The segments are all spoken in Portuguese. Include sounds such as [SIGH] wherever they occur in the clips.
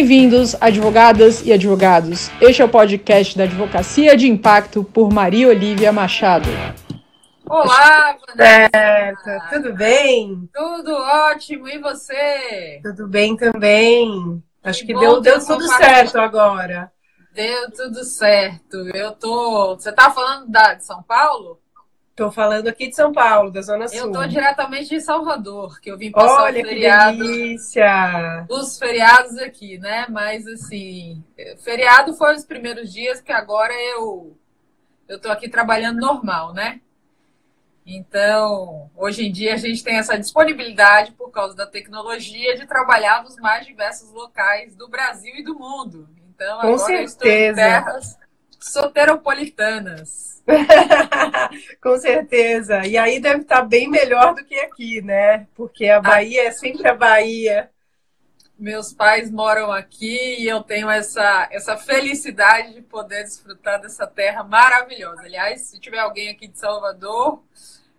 Bem-vindos, advogadas e advogados. Este é o podcast da Advocacia de Impacto por Maria Olívia Machado. Olá, Vanessa. Tudo bem? Tudo ótimo. E você? Tudo bem também. Acho que, que deu, deu tudo certo agora. Deu tudo certo. Eu tô. Você tá falando da, de São Paulo? Estou falando aqui de São Paulo, da Zona Sul. Eu estou diretamente de Salvador, que eu vim passar Olha, o feriado. Que delícia! Os feriados aqui, né? Mas assim, feriado foi os primeiros dias, que agora eu eu tô aqui trabalhando normal, né? Então, hoje em dia a gente tem essa disponibilidade por causa da tecnologia de trabalhar nos mais diversos locais do Brasil e do mundo. Então, Com agora certeza. eu estou em terras soteropolitanas. [LAUGHS] Com certeza. E aí deve estar bem melhor do que aqui, né? Porque a Bahia é sempre a Bahia. Meus pais moram aqui e eu tenho essa, essa felicidade de poder desfrutar dessa terra maravilhosa. Aliás, se tiver alguém aqui de Salvador,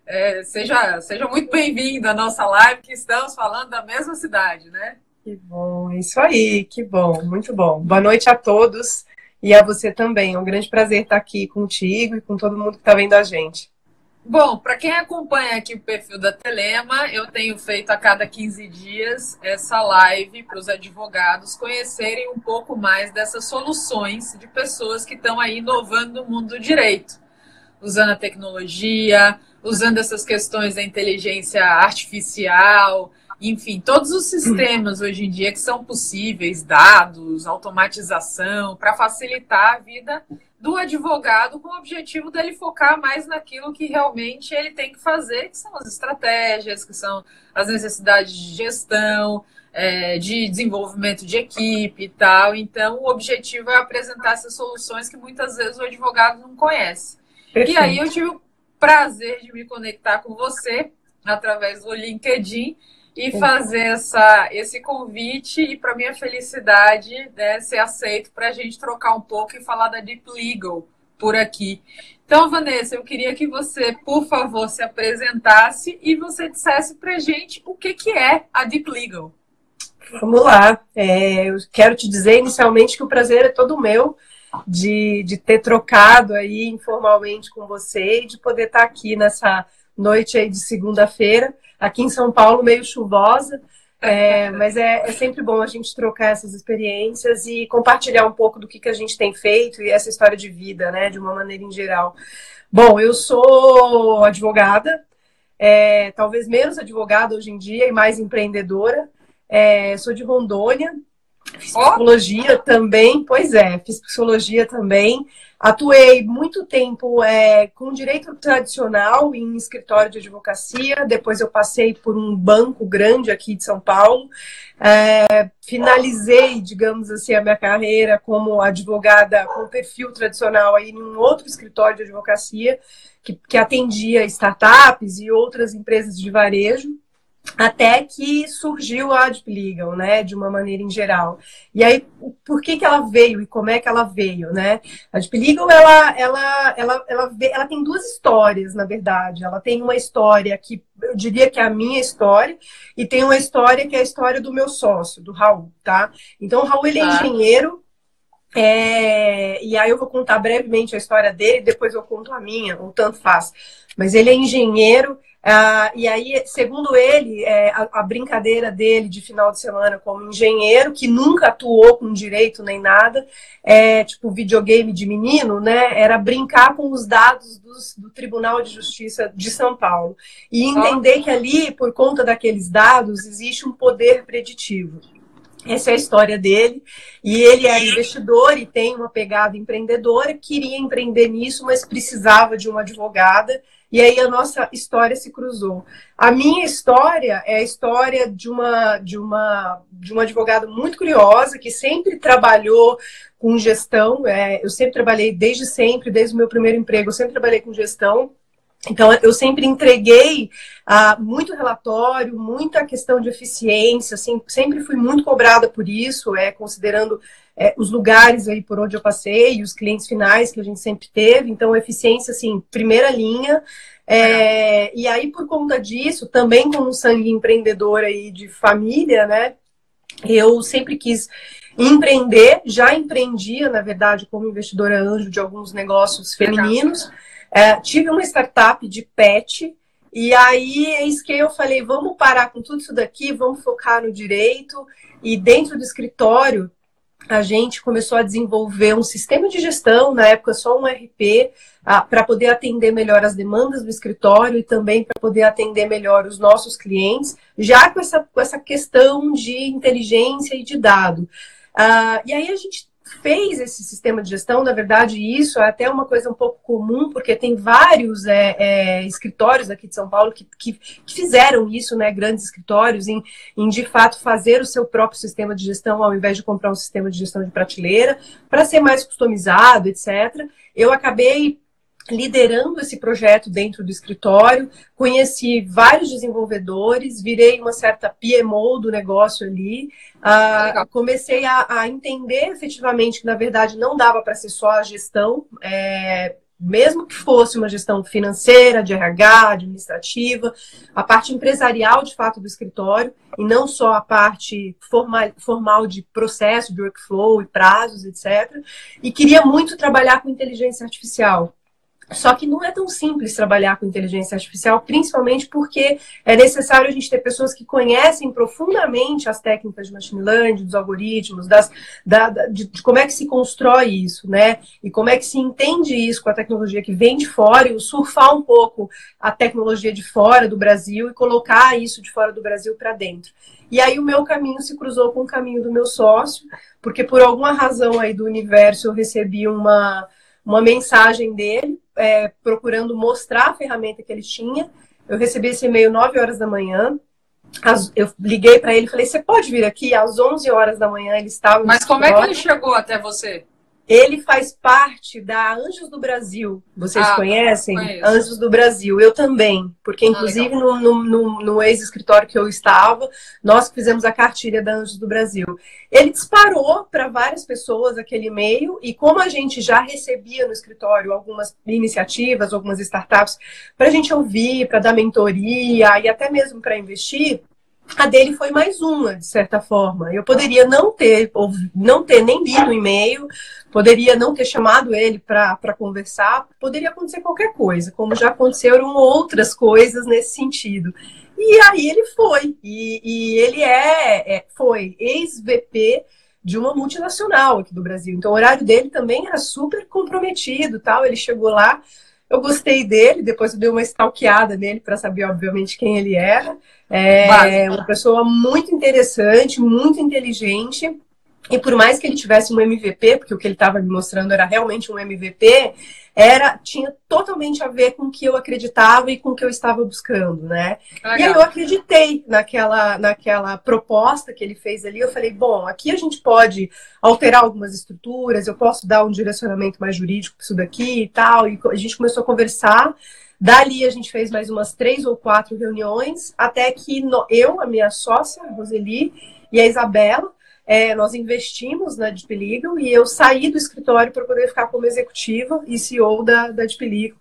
é, seja, seja muito bem-vindo à nossa live, que estamos falando da mesma cidade, né? Que bom, isso aí, que bom, muito bom. Boa noite a todos. E a você também. É um grande prazer estar aqui contigo e com todo mundo que está vendo a gente. Bom, para quem acompanha aqui o perfil da Telema, eu tenho feito a cada 15 dias essa live para os advogados conhecerem um pouco mais dessas soluções de pessoas que estão aí inovando no mundo do direito, usando a tecnologia, usando essas questões da inteligência artificial, enfim, todos os sistemas hoje em dia que são possíveis, dados, automatização, para facilitar a vida do advogado com o objetivo dele focar mais naquilo que realmente ele tem que fazer, que são as estratégias, que são as necessidades de gestão, é, de desenvolvimento de equipe e tal. Então, o objetivo é apresentar essas soluções que muitas vezes o advogado não conhece. Perfeito. E aí eu tive o prazer de me conectar com você através do LinkedIn e fazer essa, esse convite e, para minha felicidade, né, ser aceito para a gente trocar um pouco e falar da Deep Legal por aqui. Então, Vanessa, eu queria que você, por favor, se apresentasse e você dissesse para a gente o que, que é a Deep Legal. Vamos lá. É, eu quero te dizer inicialmente que o prazer é todo meu de, de ter trocado aí informalmente com você e de poder estar aqui nessa noite aí de segunda-feira aqui em São Paulo meio chuvosa, é, mas é, é, sempre bom a gente trocar essas experiências e compartilhar um pouco do que, que a gente tem feito e essa história de vida, né, de uma maneira em geral. Bom, eu sou advogada, é, talvez menos advogada hoje em dia e mais empreendedora. É, sou de Rondônia, fiz psicologia também, pois é, fiz psicologia também. Atuei muito tempo é, com direito tradicional em escritório de advocacia, depois eu passei por um banco grande aqui de São Paulo. É, finalizei, digamos assim, a minha carreira como advogada com perfil tradicional aí em um outro escritório de advocacia que, que atendia startups e outras empresas de varejo até que surgiu a Adp Legal, né, de uma maneira em geral. E aí, por que, que ela veio e como é que ela veio, né? A Adp Legal, ela, ela, ela, ela, ela tem duas histórias, na verdade. Ela tem uma história que eu diria que é a minha história e tem uma história que é a história do meu sócio, do Raul, tá? Então, o Raul, ele é Tá. engenheiro, é, e aí eu vou contar brevemente a história dele, depois eu conto a minha, ou tanto faz. Mas ele é engenheiro, ah, e aí, segundo ele, é, a, a brincadeira dele de final de semana como engenheiro, que nunca atuou com direito nem nada, é, tipo videogame de menino, né? Era brincar com os dados dos- do Tribunal de Justiça de São Paulo. E entender que ali, por conta daqueles dados, existe um poder preditivo. Essa é a história dele. E ele era investidor e tem uma pegada empreendedora, queria empreender nisso, mas precisava de uma advogada. E aí a nossa história se cruzou. A minha história é a história de uma de uma de uma advogada muito curiosa que sempre trabalhou com gestão. É, eu sempre trabalhei desde sempre, desde o meu primeiro emprego, eu sempre trabalhei com gestão. Então, eu sempre entreguei ah, muito relatório, muita questão de eficiência, assim, sempre fui muito cobrada por isso, é, considerando é, os lugares aí por onde eu passei os clientes finais que a gente sempre teve. Então, eficiência, assim, primeira linha. É, e aí, por conta disso, também com um sangue empreendedor aí de família, né? Eu sempre quis empreender. Já empreendia, na verdade, como investidora anjo de alguns negócios femininos. É, tive uma startup de pet. E aí, eis que eu falei, vamos parar com tudo isso daqui, vamos focar no direito. E dentro do escritório, a gente começou a desenvolver um sistema de gestão, na época só um RP, para poder atender melhor as demandas do escritório e também para poder atender melhor os nossos clientes, já com essa, com essa questão de inteligência e de dado. Uh, e aí a gente fez esse sistema de gestão, na verdade, isso é até uma coisa um pouco comum, porque tem vários é, é, escritórios aqui de São Paulo que, que, que, fizeram isso, né, grandes escritórios, em, em de fato fazer o seu próprio sistema de gestão, ao invés de comprar um sistema de gestão de prateleira, para ser mais customizado, etc. Eu acabei liderando esse projeto dentro do escritório, conheci vários desenvolvedores, virei uma certa PMO do negócio ali, uh, comecei a, a, entender efetivamente que, na verdade, não dava para ser só a gestão, é, mesmo que fosse uma gestão financeira, de RH, administrativa, a parte empresarial, de fato, do escritório, e não só a parte formal, formal de processo, de workflow e prazos, etc. E queria muito trabalhar com inteligência artificial. Só que não é tão simples trabalhar com inteligência artificial, principalmente porque é necessário a gente ter pessoas que conhecem profundamente as técnicas de machine learning, dos algoritmos, das, da, de, de, como é que se constrói isso, né? E como é que se entende isso com a tecnologia que vem de fora e surfar um pouco a tecnologia de fora do Brasil e colocar isso de fora do Brasil para dentro. E aí o meu caminho se cruzou com o caminho do meu sócio, porque por alguma razão aí do universo eu recebi uma uma mensagem dele é, procurando mostrar a ferramenta que ele tinha. Eu recebi esse e-mail 9 horas da manhã. As, eu liguei para ele e falei: Você pode vir aqui? Às 11 horas da manhã ele estava. Mas como é que ele chegou até você? Ele faz parte da Anjos do Brasil. Vocês ah, conhecem? Conheço. Anjos do Brasil. Eu também. Porque, ah, inclusive, ah, no, no, no, no ex-escritório que eu estava, nós fizemos a cartilha da Anjos do Brasil. Ele disparou para várias pessoas aquele e-mail, e como a gente já recebia no escritório algumas iniciativas, algumas startups, para a gente ouvir, para dar mentoria e até mesmo para investir, a dele foi mais uma, de certa forma. Eu poderia não ter, ou não ter nem lido o e-mail, poderia não ter chamado ele para conversar, poderia acontecer qualquer coisa, como já aconteceram outras coisas nesse sentido. E aí ele foi, e, e ele é, é foi ex-VP de uma multinacional aqui do Brasil. Então o horário dele também era super comprometido, tal. Ele chegou lá, eu gostei dele, depois eu dei uma stalkeada nele para saber, obviamente, quem ele era. É uma pessoa muito interessante, muito inteligente. E por mais que ele tivesse um MVP, porque o que ele estava me mostrando era realmente um MVP, era tinha totalmente a ver com o que eu acreditava e com o que eu estava buscando, né? Legal. E aí eu acreditei naquela, naquela proposta que ele fez ali. Eu falei, bom, aqui a gente pode alterar algumas estruturas, eu posso dar um direcionamento mais jurídico para isso daqui e tal. E a gente começou a conversar. Dali a gente fez mais umas três ou quatro reuniões, até que no, eu, a minha sócia, a Roseli, e a Isabela, é, nós investimos na Deep Legal e eu saí do escritório para poder ficar como executiva e CEO da, da Deep Legal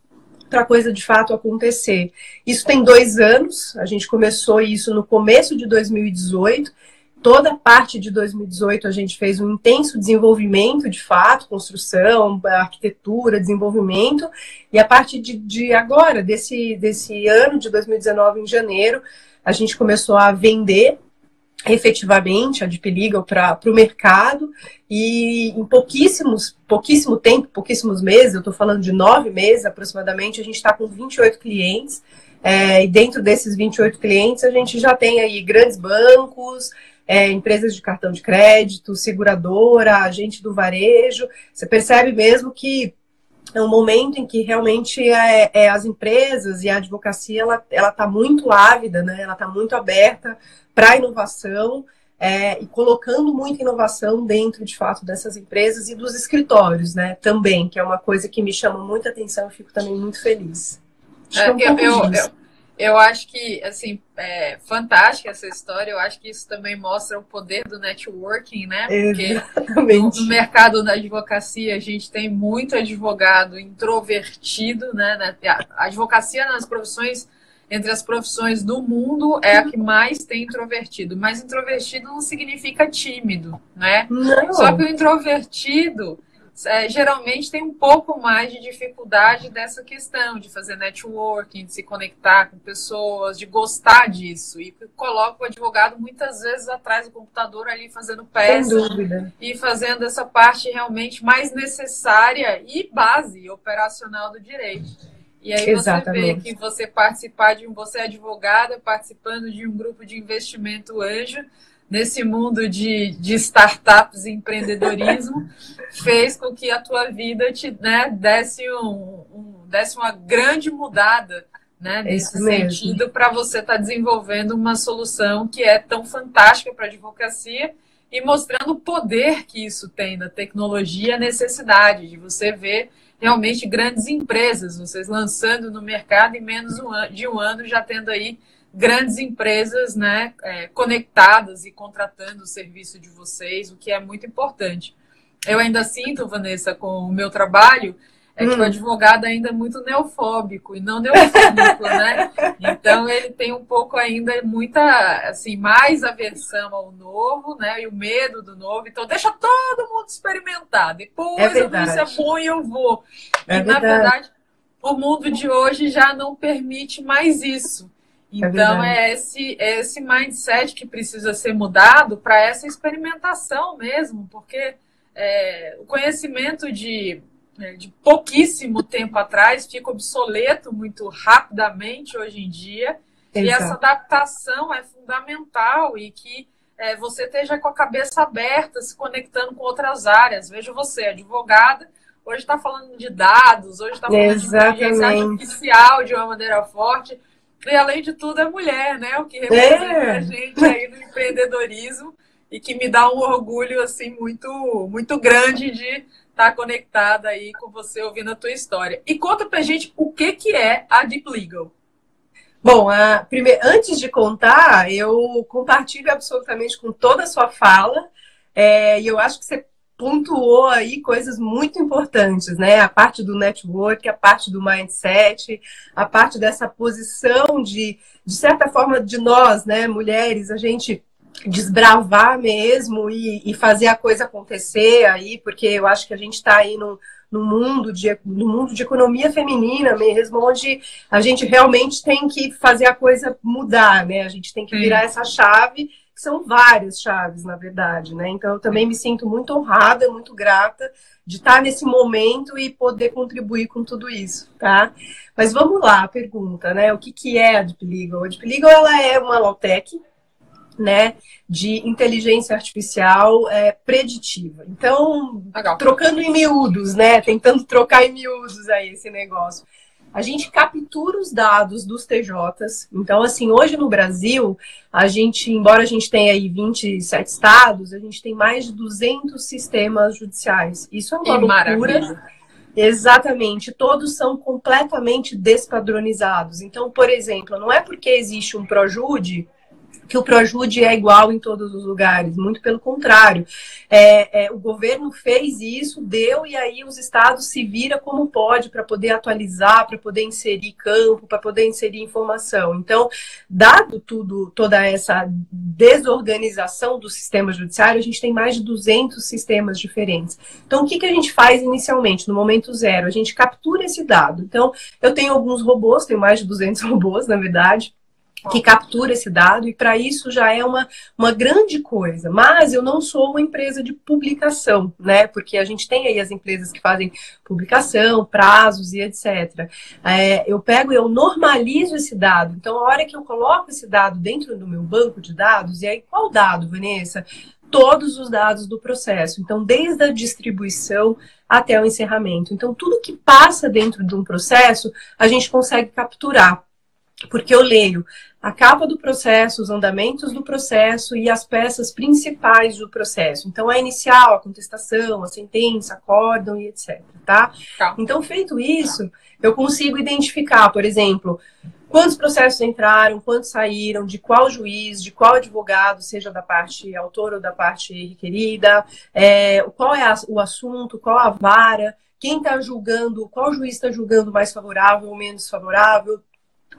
para a coisa de fato acontecer. Isso tem dois anos, a gente começou isso no começo de 2018. Toda a parte de 2018 a gente fez um intenso desenvolvimento de fato, construção, arquitetura, desenvolvimento. E a partir de, de agora, desse, desse ano de 2019, em janeiro, a gente começou a vender efetivamente a Deep Legal para o mercado e em pouquíssimos, pouquíssimo tempo, pouquíssimos meses, eu estou falando de nove meses aproximadamente, a gente está com 28 clientes é, e dentro desses 28 clientes a gente já tem aí grandes bancos, é, empresas de cartão de crédito, seguradora, agente do varejo. Você percebe mesmo que é um momento em que realmente é, é, as empresas e a advocacia ela está muito ávida, né? ela está muito aberta para inovação é, e colocando muita inovação dentro, de fato, dessas empresas e dos escritórios, né? Também, que é uma coisa que me chama muita atenção e fico também muito feliz. É, é um eu, eu, eu, eu, acho que, assim, é fantástica essa história. Eu acho que isso também mostra o poder do networking, né? Porque no, no mercado da advocacia a gente tem muito advogado introvertido, né? A advocacia nas profissões entre as profissões do mundo, é a que mais tem introvertido. Mas introvertido não significa tímido, né? Não. Só que o introvertido é, geralmente tem um pouco mais de dificuldade dessa questão de fazer networking, de se conectar com pessoas, de gostar disso. E coloca o advogado muitas vezes atrás do computador ali fazendo peça e fazendo essa parte realmente mais necessária e base operacional do direito. E aí Exatamente. você vê que você participar de um, você é advogada, participando de um grupo de investimento anjo, nesse mundo de, de startups e empreendedorismo [LAUGHS] fez com que a tua vida te né, desse, um, um, desse uma grande mudada né, nesse sentido para você estar tá desenvolvendo uma solução que é tão fantástica para a advocacia e mostrando o poder que isso tem da tecnologia, a necessidade de você ver realmente grandes empresas, vocês lançando no mercado em menos de um ano já tendo aí grandes empresas né, é, conectadas e contratando o serviço de vocês, o que é muito importante. Eu ainda sinto, Vanessa, com o meu trabalho, é hum. que o hum. advogado ainda é muito neofóbico e não neofóbico, né? [LAUGHS] Então ele tem um pouco ainda muita, assim, mais aversão ao novo, né? E o medo do novo. Então deixa todo mundo experimentar. Depois é eu é bom e eu vou. É e verdade. na verdade, o mundo de hoje já não permite mais isso. É então, é, é, esse, é esse mindset que precisa ser mudado para essa experimentação mesmo, porque é, o conhecimento de, é, de pouquíssimo tempo atrás fica obsoleto muito rapidamente hoje em dia, Exato. e essa adaptação é fundamental e que é, você esteja com a cabeça aberta, se conectando com outras áreas. Veja você, advogada, hoje está falando de dados, hoje está falando Exatamente. de inteligência artificial de uma maneira forte e além de tudo, é mulher, né? O que representa é. a gente aí no empreendedorismo e que me dá um orgulho assim muito muito grande de estar tá conectada aí com você ouvindo a tua história. E conta pra gente o que que é a Deep Legal. Bom, a, primeiro, antes de contar, eu compartilho absolutamente com toda a sua fala. É, e eu acho que você pontuou aí coisas muito importantes, né? A parte do network, a parte do mindset, a parte dessa posição de, de certa forma, de nós, né, mulheres, a gente desbravar mesmo e, e fazer a coisa acontecer aí, porque eu acho que a gente está aí no, no mundo de no mundo de economia feminina mesmo, onde a gente realmente tem que fazer a coisa mudar, né? A gente tem que virar essa chave são várias chaves, na verdade, né? Então, eu também me sinto muito honrada, muito grata de estar nesse momento e poder contribuir com tudo isso, tá? Mas vamos lá, a pergunta, né? O que, que é a Deep Legal? A Deep Legal, ela é uma Lawtech, né, de inteligência artificial é, preditiva. Então, Legal. trocando em miúdos, né, tentando trocar em miúdos aí esse negócio a gente captura os dados dos TJs. Então, assim, hoje no Brasil, a gente, embora a gente tenha aí 27 estados, a gente tem mais de 200 sistemas judiciais. Isso é uma loucura. Maravilha. Exatamente, todos são completamente despadronizados. Então, por exemplo, não é porque existe um Projude que o Projude é igual em todos os lugares, muito pelo contrário. É, é, o governo fez isso, deu, e aí os estados se vira como pode para poder atualizar, para poder inserir campo, para poder inserir informação. Então, dado tudo, toda essa desorganização do sistema judiciário, a gente tem mais de 200 sistemas diferentes. Então, o que, que a gente faz inicialmente, no momento zero? A gente captura esse dado. Então, eu tenho alguns robôs, tenho mais de 200 [LAUGHS] robôs, na verdade, que captura esse dado, e para isso já é uma, uma grande coisa. Mas eu não sou uma empresa de publicação, né? Porque a gente tem aí as empresas que fazem publicação, prazos e etc. É, eu pego, eu normalizo esse dado. Então, a hora que eu coloco esse dado dentro do meu banco de dados, e aí qual dado, Vanessa? Todos os dados do processo. Então, desde a distribuição até o encerramento. Então, tudo que passa dentro de um processo, a gente consegue capturar porque eu leio a capa do processo, os andamentos do processo e as peças principais do processo. Então, a inicial, a contestação, a sentença, acórdão e etc. Tá? tá? Então, feito isso, eu consigo identificar, por exemplo, quantos processos entraram, quantos saíram, de qual juiz, de qual advogado, seja da parte autora ou da parte requerida, é, qual é a, o assunto, qual a vara, quem está julgando, qual juiz está julgando mais favorável ou menos favorável,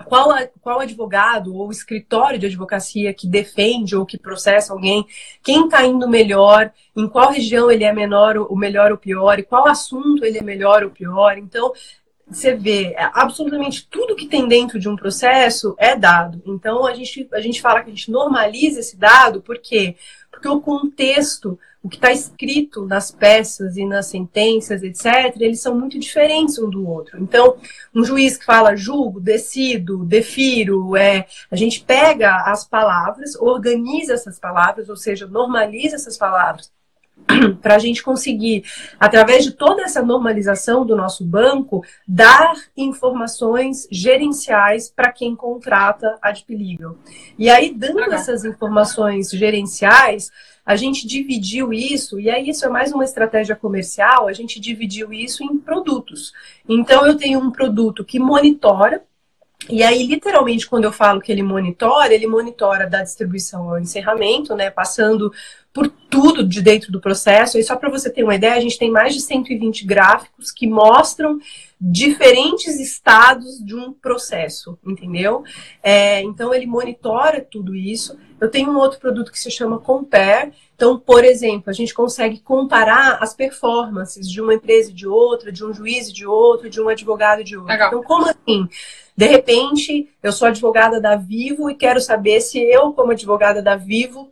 qual, qual advogado ou escritório de advocacia que defende ou que processa alguém, quem está indo melhor, em qual região ele é menor, o melhor ou pior, e qual assunto ele é melhor ou pior. Então, você vê, é, absolutamente tudo que tem dentro de um processo é dado. Então, a gente, a gente fala que a gente normaliza esse dado, por quê? Porque o contexto, o que está escrito nas peças e nas sentenças, etc., eles são muito diferentes um do outro. Então, um juiz que fala julgo, decido, defiro, é, a gente pega as palavras, organiza essas palavras, ou seja, normaliza essas palavras [CLEARS THROAT] para a gente conseguir, através de toda essa normalização do nosso banco, dar informações gerenciais para quem contrata a Legal. E aí, dando essas informações gerenciais, a gente dividiu isso, e aí isso é mais uma estratégia comercial, a gente dividiu isso em produtos. Então, eu tenho um produto que monitora e aí, literalmente, quando eu falo que ele monitora, ele monitora da distribuição ao encerramento, né? Passando por tudo de dentro do processo. E só para você ter uma ideia, a gente tem mais de 120 gráficos que mostram diferentes estados de um processo, entendeu? É, então ele monitora tudo isso. Eu tenho um outro produto que se chama Compare. Então, por exemplo, a gente consegue comparar as performances de uma empresa e de outra, de um juiz e de outro, de um advogado e de outro. Legal. Então, como assim? De repente, eu sou advogada da Vivo e quero saber se eu, como advogada da Vivo,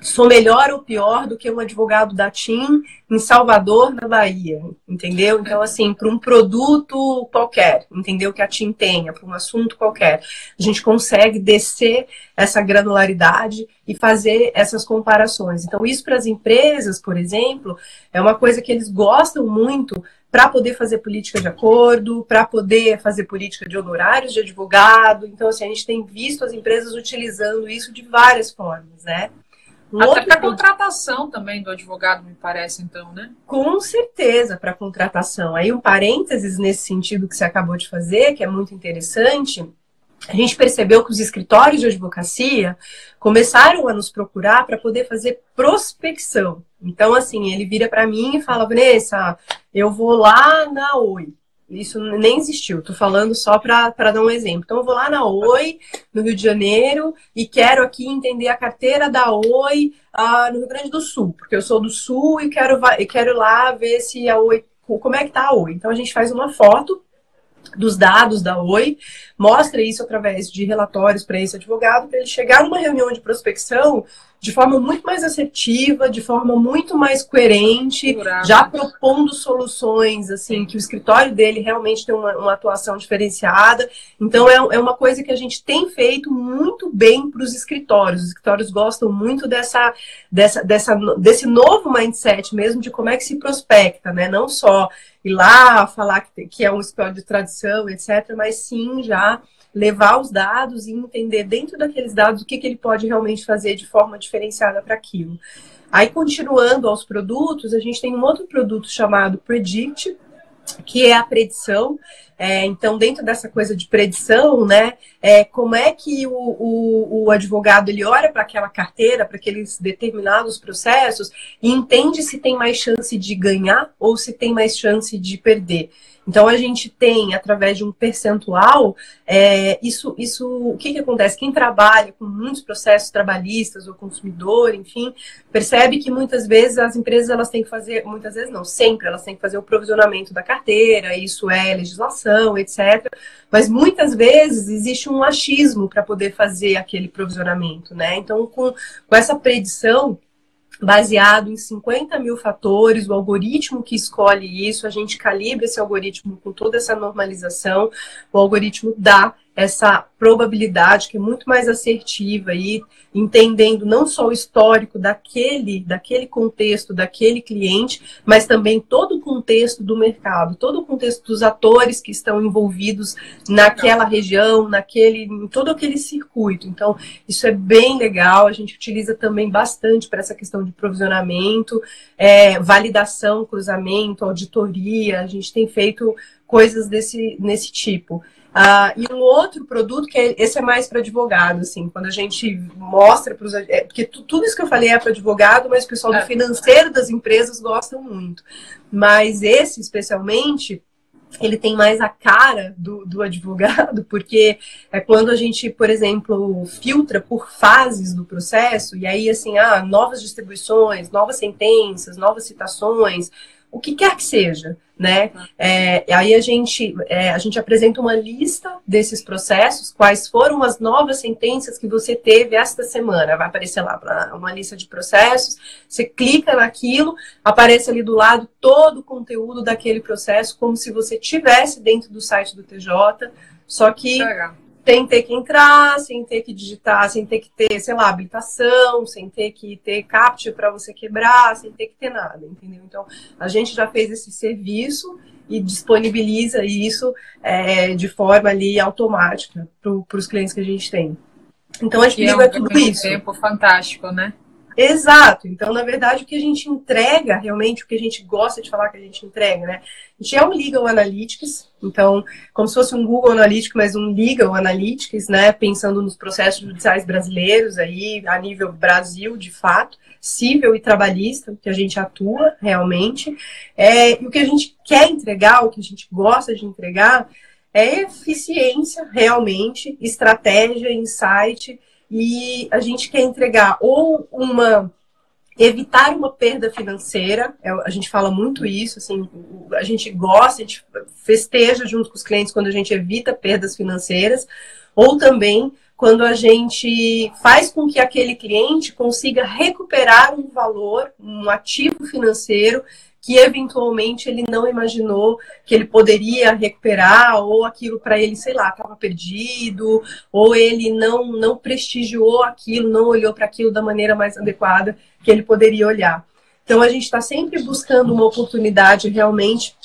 sou melhor ou pior do que um advogado da TIM em Salvador, na Bahia, entendeu? Então, assim, para um produto qualquer, entendeu? Que a TIM tenha, para um assunto qualquer, a gente consegue descer essa granularidade e fazer essas comparações. Então, isso para as empresas, por exemplo, é uma coisa que eles gostam muito para poder fazer política de acordo, para poder fazer política de honorários de advogado. Então, assim, a gente tem visto as empresas utilizando isso de várias formas, né? Até para contratação também do advogado, me parece, então, né? Com certeza, para contratação. Aí um parênteses nesse sentido que você acabou de fazer, que é muito interessante. A gente percebeu que os escritórios de advocacia começaram a nos procurar para poder fazer prospecção. Então, assim, ele vira para mim e fala: Vanessa, eu vou lá na Oi. Isso nem existiu, estou falando só para dar um exemplo. Então, eu vou lá na Oi, no Rio de Janeiro, e quero aqui entender a carteira da Oi uh, no Rio Grande do Sul, porque eu sou do Sul e quero, e quero lá ver se a Oi, como é que tá a Oi. Então, a gente faz uma foto dos dados da Oi, mostra isso através de relatórios para esse advogado, para ele chegar numa reunião de prospecção de forma muito mais assertiva, de forma muito mais coerente, já propondo soluções, assim, que o escritório dele realmente tem uma, uma atuação diferenciada. Então, é, é, uma coisa que a gente tem feito muito bem para os escritórios. Os escritórios gostam muito dessa, dessa, dessa, desse novo mindset mesmo, de como é que se prospecta, né? Não só ir lá falar que, que é um escritório de tradição, etc., mas sim já levar os dados e entender dentro daqueles dados o que, que ele pode realmente fazer de forma diferenciada para aquilo. Aí, continuando aos produtos, a gente tem um outro produto chamado Predict, que é a predição. É, então, dentro dessa coisa de predição, né, é, como é que o, o, o advogado ele olha para aquela carteira, para aqueles determinados processos e entende se tem mais chance de ganhar ou se tem mais chance de perder. Então a gente tem, através de um percentual, é, isso, isso, o que, que acontece? Quem trabalha com muitos processos trabalhistas ou consumidor, enfim, percebe que muitas vezes as empresas elas têm que fazer, muitas vezes não, sempre elas têm que fazer o provisionamento da carteira, isso é legislação, etc. Mas muitas vezes existe um achismo para poder fazer aquele provisionamento, né? Então, com, com essa predição, baseado em 50 mil fatores, o algoritmo que escolhe isso, a gente calibra esse algoritmo com toda essa normalização, o algoritmo dá essa probabilidade que é muito mais assertiva e entendendo não só o histórico daquele, daquele contexto, daquele cliente, mas também todo o contexto do mercado, todo o contexto dos atores que estão envolvidos naquela região, naquele, em todo aquele circuito. Então, isso é bem legal, a gente utiliza também bastante para essa questão de provisionamento, é, validação, cruzamento, auditoria, a gente tem feito coisas desse, nesse tipo. Uh, e um outro produto que é, esse é mais para advogado, assim, quando a gente mostra para os. É, porque tudo isso que eu falei é para advogado, mas o pessoal do é. financeiro das empresas gostam muito. Mas esse, especialmente, ele tem mais a cara do, do advogado, [LAUGHS] porque é quando a gente, por exemplo, filtra por fases do processo, e aí, assim, ah, novas distribuições, novas sentenças, novas citações, o que quer que seja, né? É, aí a gente, é, a gente apresenta uma lista desses processos, quais foram as novas sentenças que você teve esta semana. Vai aparecer lá uma lista de processos, você clica naquilo, aparece ali do lado todo o conteúdo daquele processo, como se você tivesse dentro do site do TJ, só que Legal sem ter que entrar, sem ter que digitar, sem ter que ter, sei lá, habilitação, sem ter que ter captcha para você quebrar, sem ter que ter nada, entendeu? Então, a gente já fez esse serviço e disponibiliza isso é, de forma ali automática para os clientes que a gente tem. Então, a gente é um tudo isso. tempo fantástico, né? Exato. Então, na verdade, o que a gente entrega, realmente, o que a gente gosta de falar que a gente entrega, né? A gente é um Legal Analytics, então, como se fosse um Google Analytics, mas um Legal Analytics, né? Pensando nos processos judiciais brasileiros aí, a nível Brasil, de fato, civil e trabalhista, que a gente atua realmente. É, e o que a gente quer entregar, o que a gente gosta de entregar, é eficiência, realmente, estratégia, insight e a gente quer entregar ou uma evitar uma perda financeira, é, a gente fala muito isso, assim, a gente gosta, a gente festeja junto com os clientes quando a gente evita perdas financeiras, ou também quando a gente faz com que aquele cliente consiga recuperar um valor, um ativo financeiro que eventualmente ele não imaginou que ele poderia recuperar, ou aquilo para ele, sei lá, estava perdido, ou ele não, não prestigiou aquilo, não olhou para aquilo da maneira mais adequada que ele poderia olhar. Então a gente está sempre buscando uma oportunidade realmente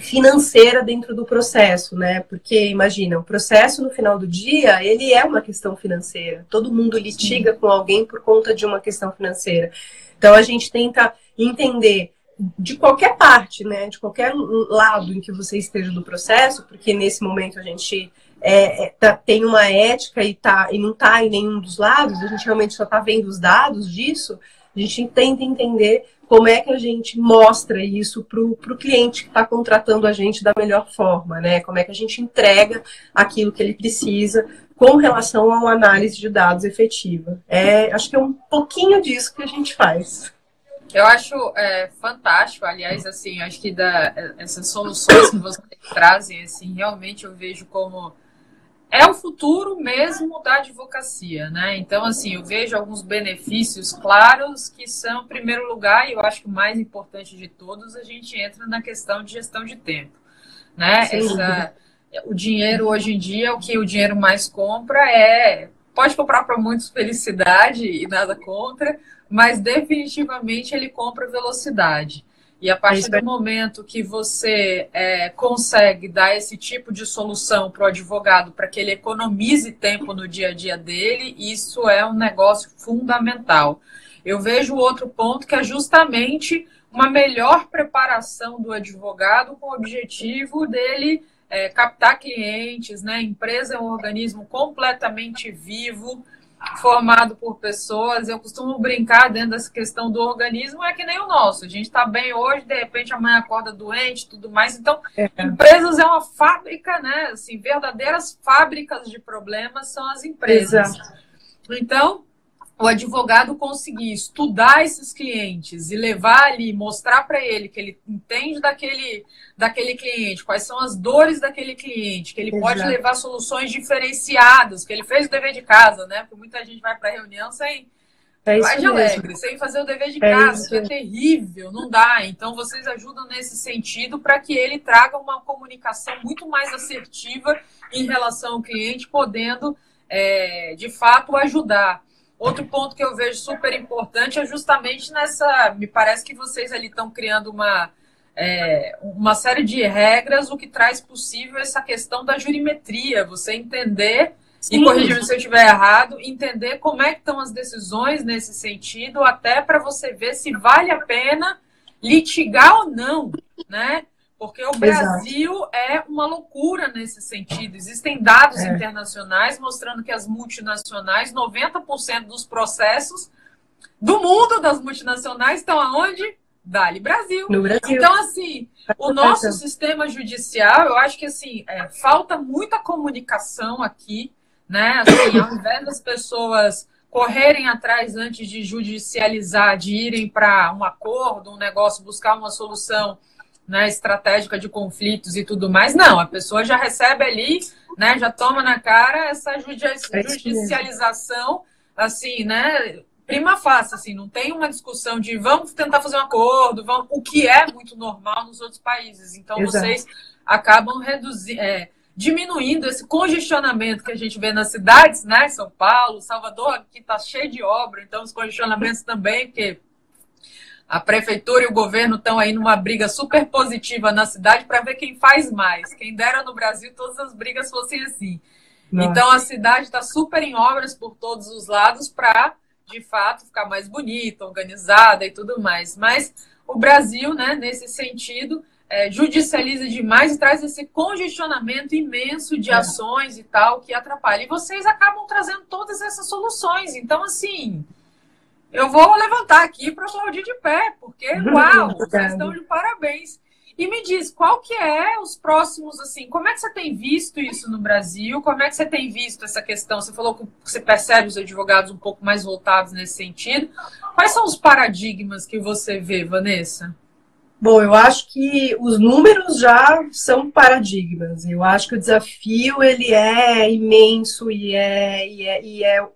financeira dentro do processo, né? Porque imagina, o processo no final do dia, ele é uma questão financeira. Todo mundo litiga Sim. com alguém por conta de uma questão financeira. Então a gente tenta entender de qualquer parte, né, de qualquer lado em que você esteja do processo, porque nesse momento a gente é, é, tá, tem uma ética e, tá, e não está em nenhum dos lados, a gente realmente só está vendo os dados disso, a gente tenta entender como é que a gente mostra isso para o cliente que está contratando a gente da melhor forma, né? Como é que a gente entrega aquilo que ele precisa com relação a uma análise de dados efetiva. É, acho que é um pouquinho disso que a gente faz. Eu acho é, fantástico, aliás, assim, acho que da, essas soluções que vocês trazem, assim, realmente eu vejo como é o futuro mesmo da advocacia, né? Então, assim, eu vejo alguns benefícios claros que são, em primeiro lugar, e eu acho que o mais importante de todos, a gente entra na questão de gestão de tempo, né? Essa, o dinheiro hoje em dia, o que o dinheiro mais compra é pode comprar para muitos felicidade e nada contra, mas definitivamente ele compra velocidade. E a partir do momento que você é, consegue dar esse tipo de solução para o advogado para que ele economize tempo no dia a dia dele, isso é um negócio fundamental. Eu vejo outro ponto que é justamente uma melhor preparação do advogado com o objetivo dele é, captar clientes, né? A empresa é um organismo completamente vivo, formado por pessoas. Eu costumo brincar dentro dessa questão do organismo, é que nem o nosso. A gente está bem hoje, de repente amanhã acorda doente, tudo mais. Então, é. empresas é uma fábrica, né? Assim, verdadeiras fábricas de problemas são as empresas. Exato. Então, o advogado conseguir estudar esses clientes e levar ali, mostrar para ele que ele entende daquele, daquele cliente, quais são as dores daquele cliente, que ele Exato. pode levar soluções diferenciadas, que ele fez o dever de casa, né? Porque muita gente vai para reunião sem é vai de alegre, sem fazer o dever de é casa, isso. é terrível, não dá. Então vocês ajudam nesse sentido para que ele traga uma comunicação muito mais assertiva em relação ao cliente, podendo é, de fato ajudar. Outro ponto que eu vejo super importante é justamente nessa. Me parece que vocês ali estão criando uma, é, uma série de regras, o que traz possível essa questão da jurimetria, você entender, Sim. e corrigir se eu estiver errado, entender como é que estão as decisões nesse sentido, até para você ver se vale a pena litigar ou não, né? Porque o Brasil Exato. é uma loucura nesse sentido. Existem dados é. internacionais mostrando que as multinacionais, 90% dos processos do mundo das multinacionais estão aonde? Dali Brasil. No Brasil. Então, assim, o nosso sistema judicial, eu acho que assim, é, falta muita comunicação aqui, né? Assim, ao invés das pessoas correrem atrás antes de judicializar, de irem para um acordo, um negócio, buscar uma solução né, estratégica de conflitos e tudo mais. Não, a pessoa já recebe ali, né, já toma na cara essa é judicialização, assim, né, prima facie, assim, não tem uma discussão de vamos tentar fazer um acordo, vamos, o que é muito normal nos outros países. Então, Exato. vocês acabam reduzindo, é, diminuindo esse congestionamento que a gente vê nas cidades, né? São Paulo, Salvador, aqui está cheio de obra, então os congestionamentos também, porque a prefeitura e o governo estão aí numa briga super positiva na cidade para ver quem faz mais. Quem dera no Brasil todas as brigas fossem assim. Nossa. Então a cidade está super em obras por todos os lados para de fato ficar mais bonita, organizada e tudo mais. Mas o Brasil, né, nesse sentido, é, judicializa demais e traz esse congestionamento imenso de é. ações e tal que atrapalha. E vocês acabam trazendo todas essas soluções. Então, assim, eu vou levantar aqui para aplaudir de pé, porque, uau, vocês estão de parabéns. E me diz, qual que é os próximos, assim, como é que você tem visto isso no Brasil? Como é que você tem visto essa questão? Você falou que você percebe os advogados um pouco mais voltados nesse sentido. Quais são os paradigmas que você vê, Vanessa? Bom, eu acho que os números já são paradigmas. Eu acho que o desafio ele é imenso e é, e é, e é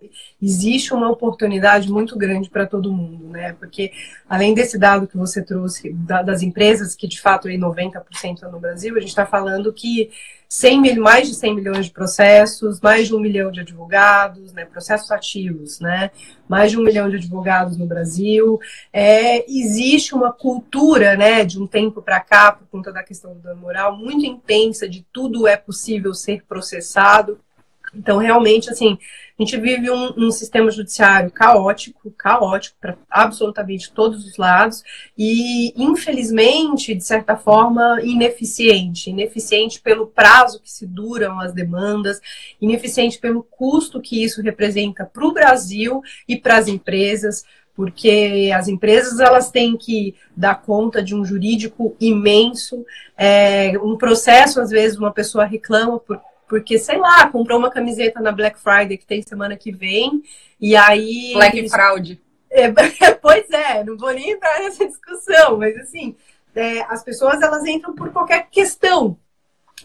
existe uma oportunidade muito grande para todo mundo, né? Porque além desse dado que você trouxe das empresas, que de fato é 90% no Brasil, a gente está falando que 100 mil, mais de 100 milhões de processos, mais de um milhão de advogados, né, processos ativos, né, mais de um milhão de advogados no Brasil. É, existe uma cultura, né, de um tempo para cá, por conta da questão do dano moral, muito intensa de tudo é possível ser processado. Então, realmente, assim, a gente vive um, um sistema judiciário caótico, caótico para absolutamente todos os lados e, infelizmente, de certa forma, ineficiente. Ineficiente pelo prazo que se duram as demandas, ineficiente pelo custo que isso representa para o Brasil e para as empresas, porque as empresas elas têm que dar conta de um jurídico imenso, é, um processo às vezes uma pessoa reclama por porque, sei lá, comprou uma camiseta na Black Friday que tem semana que vem, e aí. Black Fraud. É, [LAUGHS] pois é, não vou nem entrar nessa discussão, mas assim, é, as pessoas elas entram por qualquer questão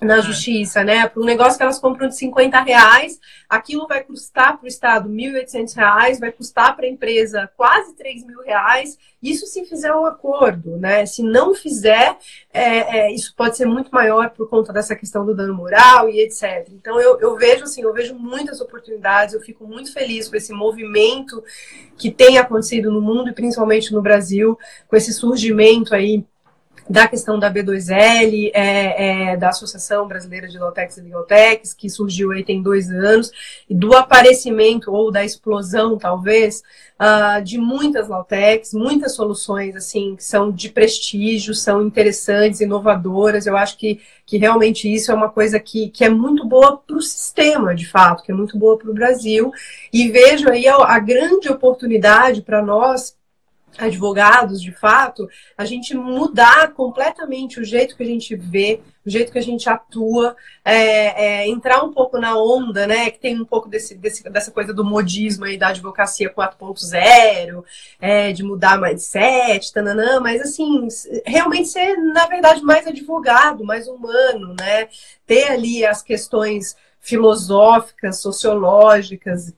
na é. justiça, né? Para um negócio que elas compram de 50 reais, aquilo vai custar para o Estado 1.800 reais, vai custar para a empresa quase 3 mil reais. Isso se fizer um acordo, né? Se não fizer, é, é, isso pode ser muito maior por conta dessa questão do dano moral e etc. Então eu, eu vejo assim, eu vejo muitas oportunidades, eu fico muito feliz com esse movimento que tem acontecido no mundo e principalmente no Brasil, com esse surgimento aí da questão da B2L, é, é, da Associação Brasileira de Lautex e Legaltex, que surgiu aí tem dois anos, e do aparecimento ou da explosão, talvez, uh, de muitas Lautex, muitas soluções, assim, que são de prestígio, são interessantes, inovadoras. Eu acho que, que realmente isso é uma coisa que, que é muito boa para o sistema, de fato, que é muito boa para o Brasil. E vejo aí a, a grande oportunidade para nós, advogados, de fato, a gente mudar completamente o jeito que a gente vê, o jeito que a gente atua, é, é, entrar um pouco na onda, né? Que tem um pouco desse, desse dessa coisa do modismo aí da advocacia 4.0, é, de mudar mindset, tananã, mas assim, realmente ser, na verdade, mais advogado, mais humano, né? Ter ali as questões filosóficas, sociológicas,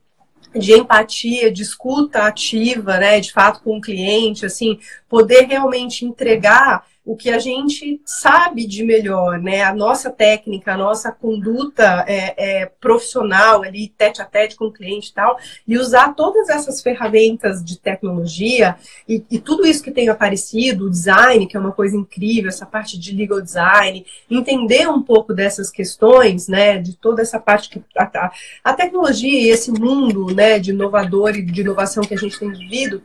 de empatia, de escuta ativa, né, de fato com o cliente, assim, poder realmente entregar o que a gente sabe de melhor, né? A nossa técnica, a nossa conduta é, é, profissional ali, tete a tete com o cliente e tal, e usar todas essas ferramentas de tecnologia e, e, tudo isso que tem aparecido, o design, que é uma coisa incrível, essa parte de legal design, entender um pouco dessas questões, né? De toda essa parte que a, a tecnologia e esse mundo, né? De inovador e de inovação que a gente tem vivido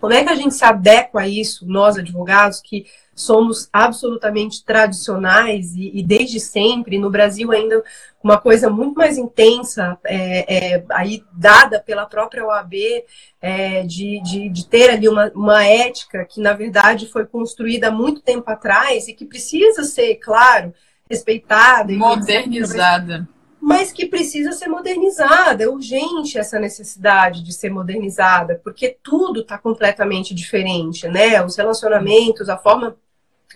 Como é que a gente se adequa a isso, nós advogados, que somos absolutamente tradicionais e, e desde sempre, no Brasil ainda uma coisa muito mais intensa, é, é, aí dada pela própria OAB, é, de, de, de, ter ali uma, uma ética que, na verdade, foi construída há muito tempo atrás e que precisa ser, claro, respeitada. Modernizada mas que precisa ser modernizada. É urgente essa necessidade de ser modernizada, porque tudo está completamente diferente, né? Os relacionamentos, a forma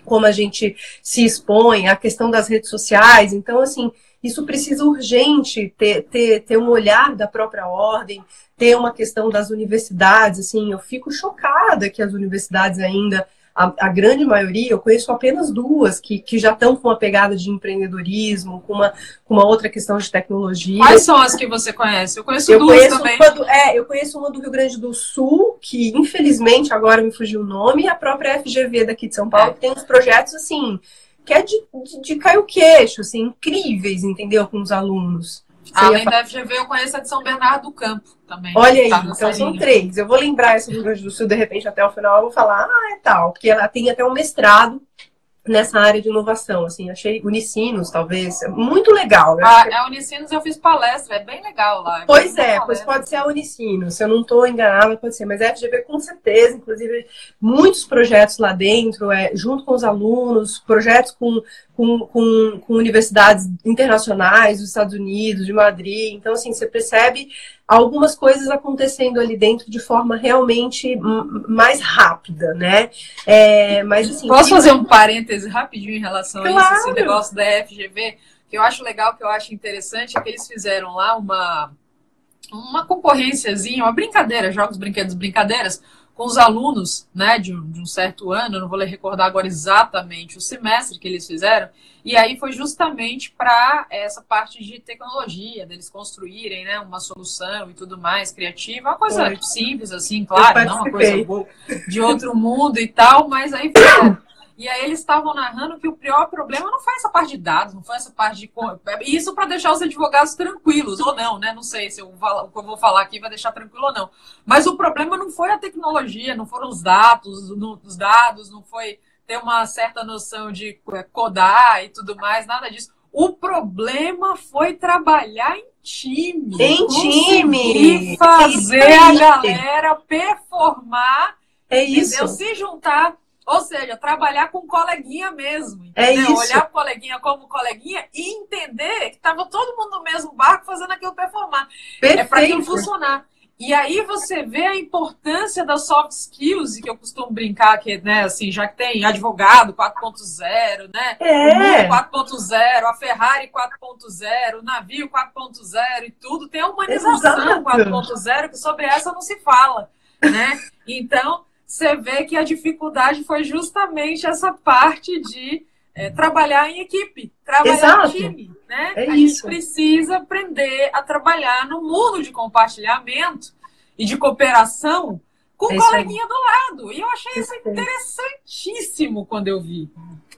como a gente se expõe, a questão das redes sociais. Então, assim, isso precisa urgente ter, ter, ter um olhar da própria ordem, ter uma questão das universidades. Assim, eu fico chocada que as universidades ainda a, a, grande maioria, eu conheço apenas duas que, que já estão com uma pegada de empreendedorismo, com uma, com uma outra questão de tecnologia. Quais são as que você conhece? Eu conheço eu duas conheço também. Do, é, eu conheço uma do Rio Grande do Sul, que infelizmente agora me fugiu o nome, e a própria FGV daqui de São Paulo, é. que tem uns projetos assim, que é de, de, de cair o queixo, assim, incríveis, entendeu? Com os alunos. Além da FGV, eu conheço a de São Bernardo do Campo também. Olha aí, tá então são três. Eu vou lembrar essa do Rio Grande do Sul, de repente, até o final, eu vou falar, ah, é tal, porque ela tem até um mestrado nessa área de inovação, assim, achei Unicinos, talvez, muito legal. Né? Ah, é Unicinos, eu fiz palestra, é bem legal lá. É pois é, pois pode ser a Unicinos, se eu não estou enganada, pode ser, mas a FGV com certeza, inclusive, muitos projetos lá dentro, é, junto com os alunos, projetos com, com, com, com universidades internacionais, dos Estados Unidos, de Madrid, então, assim, você percebe algumas coisas acontecendo ali dentro de forma realmente mais rápida, né? É, mas assim. Posso fazer um parêntese rapidinho em relação claro. a isso, esse negócio da FGV? Que eu acho legal, que eu acho interessante, é que eles fizeram lá uma, uma concorrênciazinha, uma brincadeira, jogos, brinquedos, brincadeiras, com os alunos né, de, um, de um certo ano, não vou recordar agora exatamente o semestre que eles fizeram, e aí foi justamente para essa parte de tecnologia, deles construírem né, uma solução e tudo mais, criativa, uma coisa foi. simples, assim, claro, não uma coisa de outro mundo e tal, mas aí foi. E aí eles estavam narrando que o pior problema não foi essa parte de dados, não foi essa parte de. Isso para deixar os advogados tranquilos, ou não, né? Não sei se eu, o que eu vou falar aqui vai deixar tranquilo ou não. Mas o problema não foi a tecnologia, não foram os dados, os dados, não foi ter uma certa noção de é, codar e tudo mais, nada disso. O problema foi trabalhar em time. Em time. E fazer a galera performar. É isso. Entendeu? Se juntar ou seja, trabalhar com coleguinha mesmo. É entendeu? É isso. Olhar o coleguinha como coleguinha e entender que estava todo mundo no mesmo barco fazendo aquilo performar. Perfeito. É para aquilo funcionar. E aí você vê a importância das soft skills, que eu costumo brincar que, né, assim, já que tem advogado 4.0, né? É. O 4.0, a Ferrari 4.0, o navio 4.0 e tudo, tem a humanização 4.0, que sobre essa não se fala, né? Então, você vê que a dificuldade foi justamente essa parte de é, trabalhar em equipe, trabalhar Exato. em time. Né? É a isso. gente precisa aprender a trabalhar no mundo de compartilhamento e de cooperação com é o coleguinha do lado. E eu achei isso interessantíssimo quando eu vi.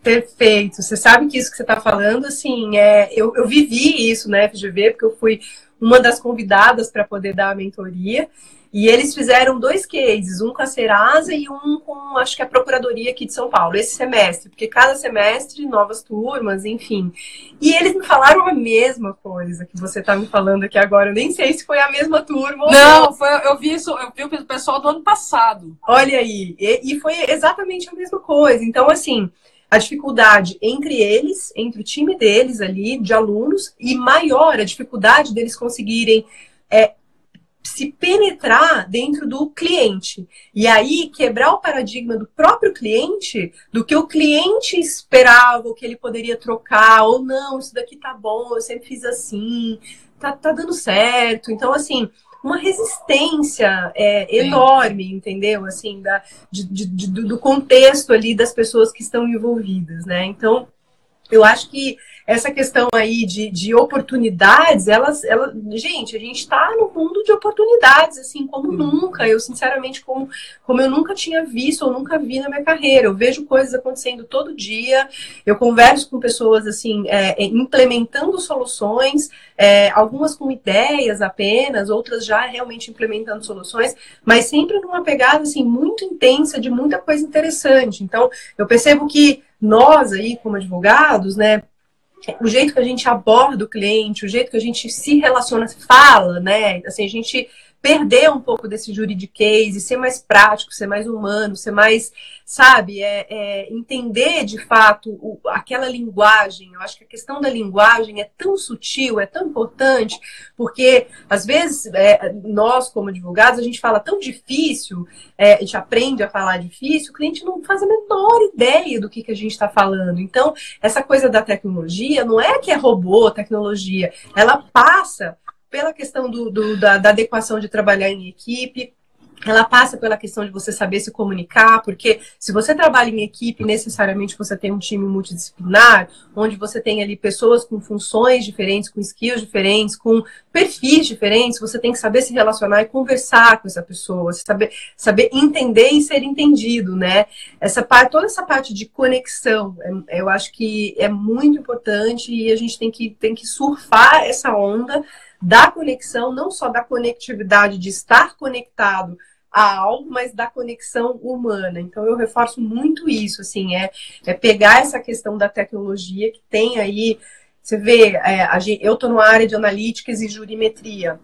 Perfeito. Você sabe que isso que você está falando, assim, é, eu, eu vivi isso na FGV, porque eu fui uma das convidadas para poder dar a mentoria. E eles fizeram dois cases, um com a Serasa e um com, acho que a Procuradoria aqui de São Paulo, esse semestre, porque cada semestre, novas turmas, enfim. E eles me falaram a mesma coisa que você está me falando aqui agora. Eu nem sei se foi a mesma turma. Não, não. Foi, eu vi isso, eu vi o pessoal do ano passado. Olha aí, e, e foi exatamente a mesma coisa. Então, assim, a dificuldade entre eles, entre o time deles ali, de alunos, e maior a dificuldade deles conseguirem é, se penetrar dentro do cliente. E aí quebrar o paradigma do próprio cliente, do que o cliente esperava, o que ele poderia trocar, ou não, isso daqui tá bom, eu sempre fiz assim, tá, tá dando certo. Então, assim, uma resistência é, enorme, entendeu? Assim, da, de, de, do contexto ali das pessoas que estão envolvidas, né? Então, eu acho que essa questão aí de, de oportunidades, elas, elas, gente, a gente está no mundo de oportunidades, assim, como uhum. nunca. Eu, sinceramente, como, como eu nunca tinha visto ou nunca vi na minha carreira. Eu vejo coisas acontecendo todo dia, eu converso com pessoas, assim, é, é implementando soluções, é, algumas com ideias apenas, outras já realmente implementando soluções, mas sempre numa pegada, assim, muito intensa, de muita coisa interessante. Então, eu percebo que nós aí, como advogados, né, o jeito que a gente aborda o cliente, o jeito que a gente se relaciona, fala, né? Assim, a gente perder um pouco desse juridiquês e ser mais prático, ser mais humano, ser mais, sabe, é, é entender de fato o, aquela linguagem. Eu acho que a questão da linguagem é tão sutil, é tão importante, porque às vezes é, nós, como advogados, a gente fala tão difícil, é, a gente aprende a falar difícil, o cliente não faz a menor ideia do que, que a gente está falando. Então, essa coisa da tecnologia não é que é robô, tecnologia, ela passa pela questão do, do da, da adequação de trabalhar em equipe, ela passa pela questão de você saber se comunicar, porque se você trabalha em equipe, necessariamente você tem um time multidisciplinar, onde você tem ali pessoas com funções diferentes, com skills diferentes, com perfis diferentes, você tem que saber se relacionar e conversar com essa pessoa, saber, saber entender e ser entendido, né? Essa parte, toda essa parte de conexão, é, eu acho que é muito importante e a gente tem que, tem que surfar essa onda da conexão, não só da conectividade de estar conectado a algo, mas da conexão humana. Então eu reforço muito isso, assim, é, é pegar essa questão da tecnologia que tem aí, você vê, é, eu estou na área de analíticas e jurimetria.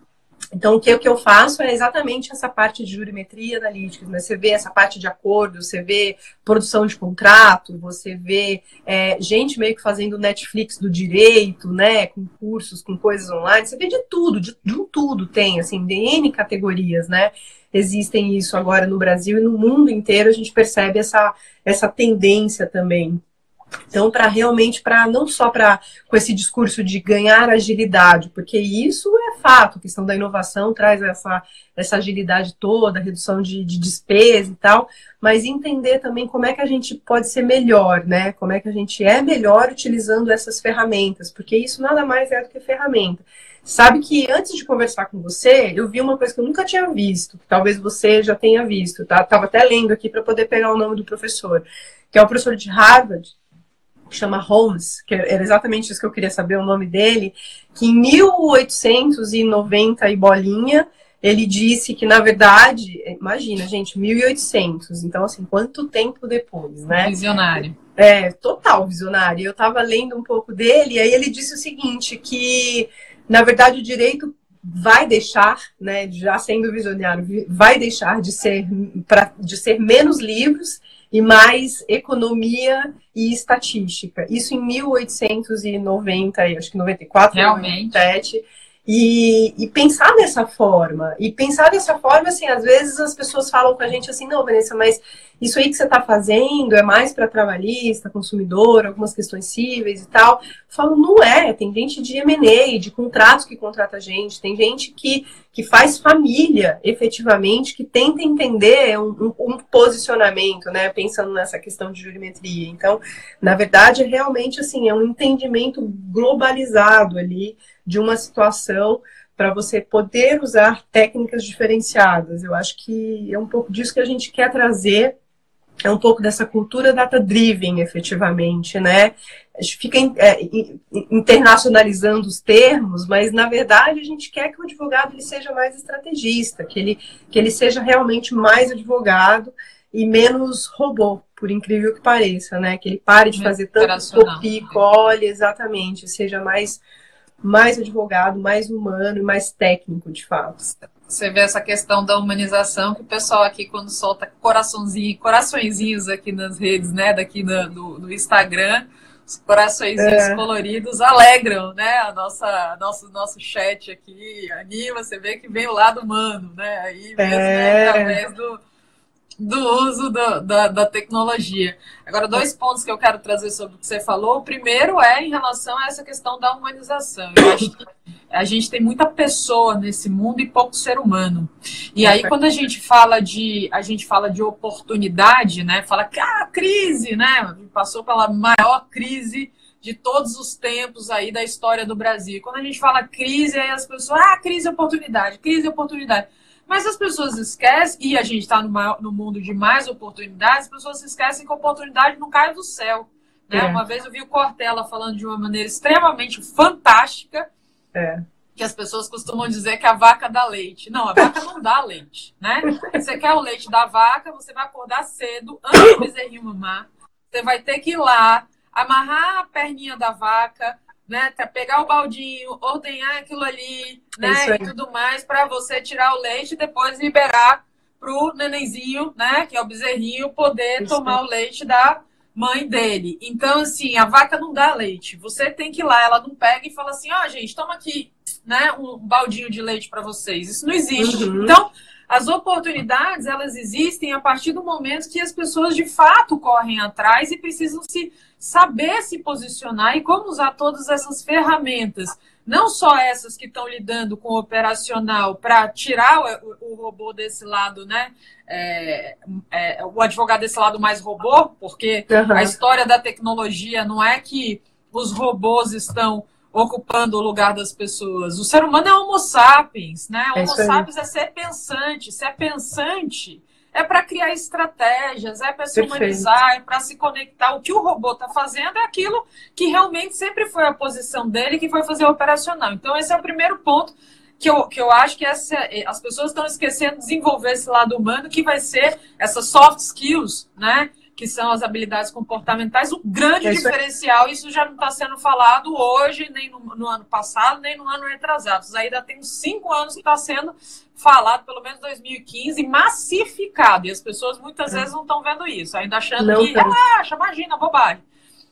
Então, o que, o que eu faço é exatamente essa parte de jurimetria analítica. Né? Você vê essa parte de acordo, você vê produção de contrato, você vê é, gente meio que fazendo Netflix do direito, né? Com cursos, com coisas online. Você vê de tudo, de, de tudo tem, assim, de N categorias, né? Existem isso agora no Brasil e no mundo inteiro a gente percebe essa, essa tendência também. Então, para realmente, para não só para com esse discurso de ganhar agilidade, porque isso é fato, a questão da inovação traz essa, essa agilidade toda, redução de, de despesa e tal, mas entender também como é que a gente pode ser melhor, né? Como é que a gente é melhor utilizando essas ferramentas, porque isso nada mais é do que ferramenta. Sabe que antes de conversar com você, eu vi uma coisa que eu nunca tinha visto, que talvez você já tenha visto, tá? Tava até lendo aqui para poder pegar o nome do professor, que é o professor de Harvard, chama Holmes, que era exatamente isso que eu queria saber o nome dele, que em 1890 e bolinha, ele disse que, na verdade, imagina, gente, 1800, então, assim, quanto tempo depois, né? Visionário. É, total visionário. Eu estava lendo um pouco dele, e aí ele disse o seguinte, que, na verdade, o direito vai deixar, né, já sendo visionário, vai deixar de ser, pra, de ser menos livros e mais economia e estatística. Isso em 1890, acho que 94, Realmente. 97. E, e, pensar dessa forma. E pensar dessa forma, assim, às vezes as pessoas falam com a gente assim, não, Vanessa, mas isso aí que você está fazendo é mais para trabalhista, consumidor, algumas questões cíveis e tal. Eu falo, não é. Tem gente de M&A, de contratos que contrata a gente, tem gente que, que faz família, efetivamente, que tenta entender um, um, um posicionamento, né? Pensando nessa questão de jurimetria. Então, na verdade, é realmente assim, é um entendimento globalizado ali de uma situação para você poder usar técnicas diferenciadas. Eu acho que é um pouco disso que a gente quer trazer, é um pouco dessa cultura data-driven, efetivamente, né? A gente fica é, internacionalizando os termos, mas na verdade a gente quer que o advogado ele seja mais estrategista, que ele, que ele seja realmente mais advogado e menos robô, por incrível que pareça, né? Que ele pare de fazer tanto copia, colhe, exatamente, seja mais mais advogado, mais humano e mais técnico, de fato. Você vê essa questão da humanização que o pessoal aqui, quando solta coraçãozinho, coraçõezinhos aqui nas redes, né, daqui no, no, no Instagram, os coraçõezinhos é. coloridos alegram, né, a nossa, nosso, nosso chat aqui, anima, você vê que vem o lado humano, né, aí mesmo, né, é. né, através do, do uso do, da, da tecnologia. Agora, dois pontos que eu quero trazer sobre o que você falou. O primeiro é em relação a essa questão da humanização. Eu acho que a gente tem muita pessoa nesse mundo e pouco ser humano. E aí, quando a gente fala de a gente fala de oportunidade, né? Fala que ah, crise, né? Passou pela maior crise de todos os tempos aí da história do Brasil. Quando a gente fala crise, aí as pessoas, ah, crise oportunidade, crise oportunidade. Mas as pessoas esquecem, e a gente está no, no, mundo de mais oportunidades, as pessoas esquecem que a oportunidade não cai do céu. Né? É. Uma vez eu vi o Cortella falando de uma maneira extremamente fantástica, é. que as pessoas costumam dizer que a vaca dá leite. Não, a vaca não dá leite. Né? Você quer o leite da vaca, você vai acordar cedo, antes do bezerrinho mamar, você vai ter que ir lá, amarrar a perninha da vaca, né? Pegar o baldinho, ordenhar aquilo ali, né? É e tudo mais, para você tirar o leite e depois liberar pro nenenzinho, né? Que é o bezerrinho, poder isso tomar o leite da mãe dele. Então, assim, a vaca não dá leite. Você tem que ir lá, ela não pega e fala assim, ó, oh, gente, toma aqui, né? Um baldinho de leite para vocês. Isso não existe. Uhum. Então, as oportunidades, elas existem a partir do momento que as pessoas de fato correm atrás e precisam se saber se posicionar e como usar todas essas ferramentas. Não só essas que estão lidando com o operacional para tirar o, o, robô desse lado, né? É, é, o advogado desse lado mais robô, porque uhum. a história da tecnologia não é que os robôs estão ocupando o lugar das pessoas. O ser humano é homo sapiens, né? É homo sapiens é ser pensante. Se é pensante, é para criar estratégias, é para se humanizar, é para se conectar. O que o robô está fazendo é aquilo que realmente sempre foi a posição dele, que foi fazer o operacional. Então, esse é o primeiro ponto que eu, que eu acho que essa, as pessoas estão esquecendo de desenvolver esse lado humano, que vai ser essas soft skills, né? Que são as habilidades comportamentais, o grande é diferencial, isso já não está sendo falado hoje, nem no, no, ano passado, nem no ano retrasado. Isso ainda tem uns cinco anos que está sendo falado, pelo menos 2015, massificado. E as pessoas muitas é. vezes não estão vendo isso, ainda achando não que, relaxa, imagina, bobagem.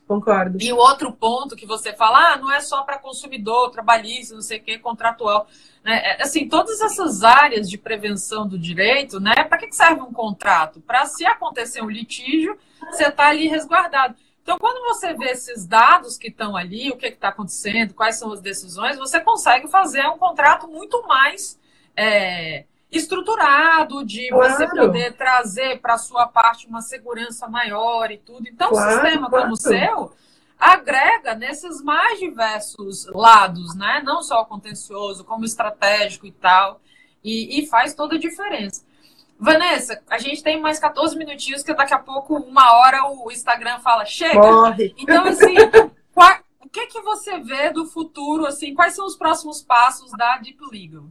Concordo. E o outro ponto que você fala, ah, não é só para consumidor, trabalhista, não sei o que, contratual. Né? É, assim, todas essas áreas de prevenção do direito, né? Para que serve um contrato? Para se acontecer um litígio, você está ali resguardado. Então, quando você vê esses dados que estão ali, o que está acontecendo, quais são as decisões, você consegue fazer um contrato muito mais é, estruturado, de claro. você poder trazer para a sua parte uma segurança maior e tudo. Então, claro, um sistema claro. como o seu agrega nesses mais diversos lados, né? Não só contencioso, como estratégico e tal, e, e faz toda a diferença. Vanessa, a gente tem mais 14 minutinhos, que daqui a pouco, uma hora, o Instagram fala, chega. Morre. Então, [LAUGHS] assim, qual, o que, que você vê do futuro, assim, quais são os próximos passos da Deep Legal?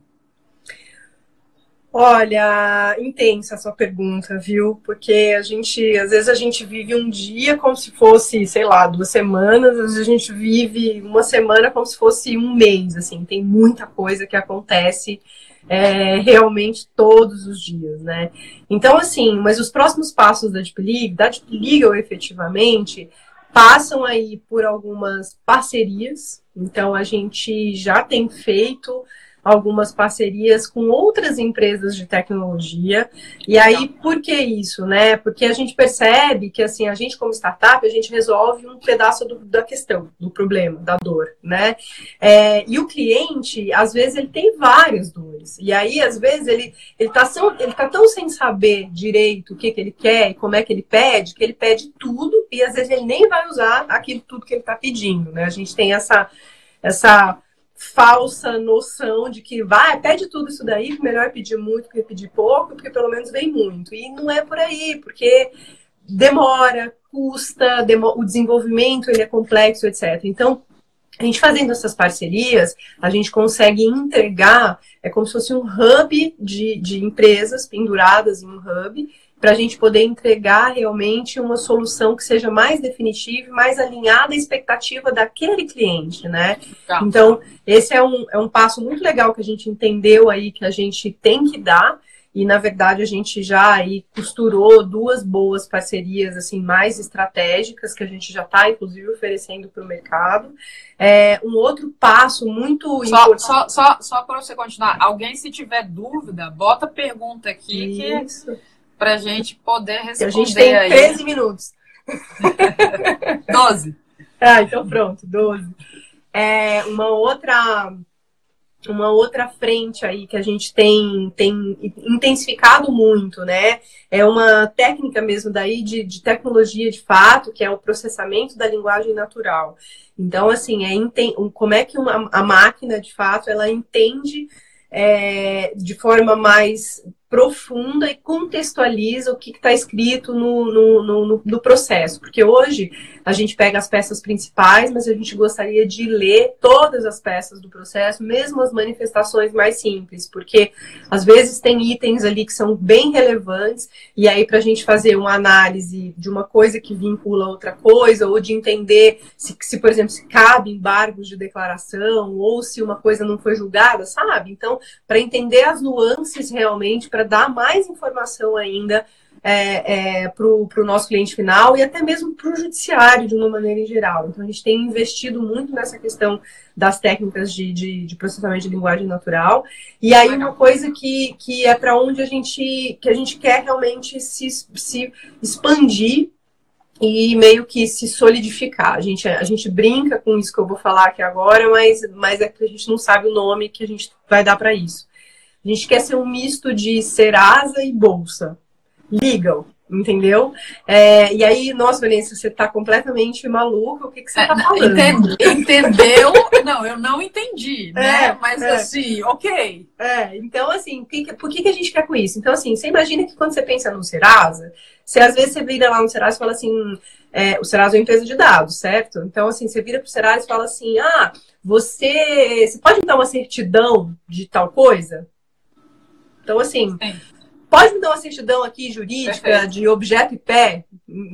Olha, intensa a sua pergunta, viu? Porque a gente, às vezes a gente vive um dia como se fosse, sei lá, duas semanas, às vezes a gente vive uma semana como se fosse um mês, assim, tem muita coisa que acontece é, realmente todos os dias, né? Então, assim, mas os próximos passos da Deep League, da Deep Legal efetivamente, passam aí por algumas parcerias, então a gente já tem feito algumas parcerias com outras empresas de tecnologia. E aí, por que isso, né? Porque a gente percebe que, assim, a gente como startup, a gente resolve um pedaço do, da questão, do problema, da dor, né? É, e o cliente, às vezes, ele tem várias dores. E aí, às vezes, ele, ele, tá, ele tá tão sem saber direito o que, que ele quer e como é que ele pede, que ele pede tudo e, às vezes, ele nem vai usar aquilo tudo que ele está pedindo, né? A gente tem essa essa falsa noção de que vai, pede tudo isso daí, melhor pedir muito que pedir pouco, porque pelo menos vem muito. E não é por aí, porque demora, custa, o desenvolvimento ele é complexo, etc. Então, a gente fazendo essas parcerias, a gente consegue entregar, é como se fosse um hub de, de empresas penduradas em um hub, para a gente poder entregar realmente uma solução que seja mais definitiva, mais alinhada à expectativa daquele cliente, né? Tá. Então, esse é um, é um passo muito legal que a gente entendeu aí que a gente tem que dar. E, na verdade, a gente já aí costurou duas boas parcerias, assim, mais estratégicas, que a gente já está, inclusive, oferecendo para o mercado. É, um outro passo muito só, importante... Só, só, só para você continuar, alguém, se tiver dúvida, bota pergunta aqui Isso. que para a gente poder responder. A gente tem aí. 13 minutos. [LAUGHS] 12. Ah, então pronto, 12. É, uma outra uma outra frente aí que a gente tem, tem intensificado muito, né? É uma técnica mesmo daí de, de tecnologia de fato, que é o processamento da linguagem natural. Então, assim, é como é que uma, a máquina, de fato, ela entende é, de forma mais profunda e contextualiza o que está escrito no, no, no, no, processo. Porque hoje a gente pega as peças principais, mas a gente gostaria de ler todas as peças do processo, mesmo as manifestações mais simples, porque às vezes tem itens ali que são bem relevantes, e aí para a gente fazer uma análise de uma coisa que vincula outra coisa, ou de entender se, se, por exemplo, se cabe embargos de declaração, ou se uma coisa não foi julgada, sabe? Então, para entender as nuances realmente, para dar mais informação ainda é, é, para o nosso cliente final e até mesmo para o judiciário de uma maneira em geral. Então a gente tem investido muito nessa questão das técnicas de, de, de processamento de linguagem natural. E aí uma coisa que, que é para onde a gente que a gente quer realmente se, se expandir e meio que se solidificar. A gente, a gente brinca com isso que eu vou falar aqui agora, mas, mas é que a gente não sabe o nome que a gente vai dar para isso. A gente quer ser um misto de Serasa e Bolsa. Legal, entendeu? É, e aí, nossa, Valência, você está completamente maluca, o que, que você está é, falando? entendeu? não, eu não entendi, [LAUGHS] né? É, Mas é. assim, ok. É, então assim, que, por que, que a gente quer com isso? Então, assim, você imagina que quando você pensa no Serasa, você às vezes você vira lá no Serasa e fala assim, é, o Serasa é uma empresa de dados, certo? Então, assim, você vira para o Serasa e fala assim, ah, você, você pode me dar uma certidão de tal coisa? Então, assim, Sim. pode me dar uma certidão aqui jurídica Perfeito. de objeto e pé,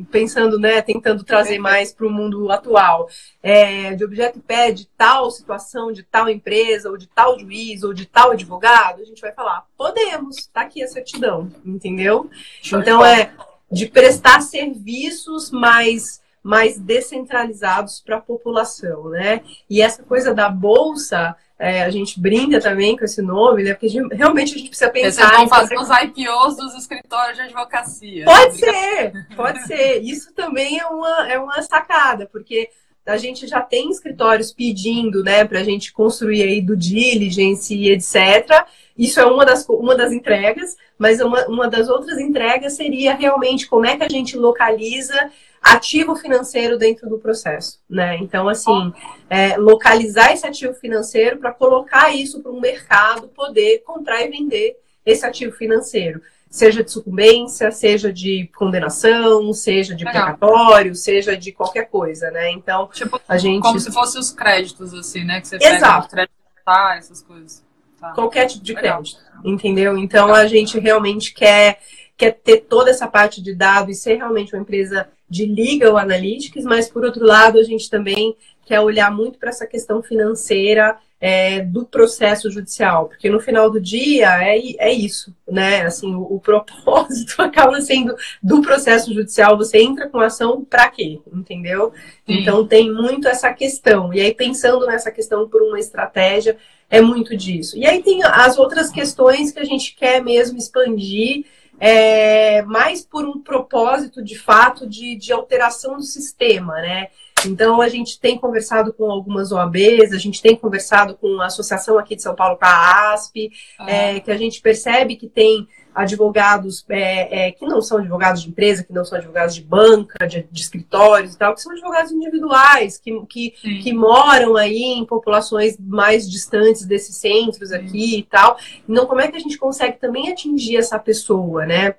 pensando, né, tentando trazer Perfeito. mais para o mundo atual, é, de objeto e pé de tal situação, de tal empresa, ou de tal juiz, ou de tal advogado, a gente vai falar, podemos, tá aqui a certidão, entendeu? Show então, é de prestar serviços mais mais descentralizados para a população, né? E essa coisa da bolsa é, a gente brinda também com esse nome, né? Porque realmente a gente precisa pensar. Vocês vão fazer os IPOs dos escritórios de advocacia. Pode ser, pode ser. Isso também é uma, é uma sacada, porque a gente já tem escritórios pedindo, né, para a gente construir aí do diligence e etc. Isso é uma das, uma das entregas, mas uma, uma das outras entregas seria realmente como é que a gente localiza ativo financeiro dentro do processo, né? Então, assim, é, localizar esse ativo financeiro para colocar isso para o mercado poder comprar e vender esse ativo financeiro, seja de sucumbência, seja de condenação, seja de Legal. precatório, seja de qualquer coisa, né? Então, tipo, a gente como se fossem os créditos assim, né? Que você Exato. pega crédito, tá, essas coisas. Tá. Qualquer tipo de Legal. crédito, entendeu? Então, Legal. a gente realmente quer quer ter toda essa parte de dados e ser realmente uma empresa de legal analytics, mas por outro lado a gente também quer olhar muito para essa questão financeira é, do processo judicial, porque no final do dia é, é isso, né? Assim, o, o propósito [LAUGHS] acaba sendo do processo judicial, você entra com ação para quê? Entendeu? Sim. Então tem muito essa questão. E aí, pensando nessa questão por uma estratégia, é muito disso. E aí tem as outras questões que a gente quer mesmo expandir é, mais por um propósito de fato de, de alteração do sistema, né? Então, a gente tem conversado com algumas OABs, a gente tem conversado com a associação aqui de São Paulo, com a ASP, ah. é, que a gente percebe que tem advogados é, é, que não são advogados de empresa, que não são advogados de banca, de, de escritórios e tal, que são advogados individuais, que, que, que, moram aí em populações mais distantes desses centros aqui e tal. Então, como é que a gente consegue também atingir essa pessoa, né?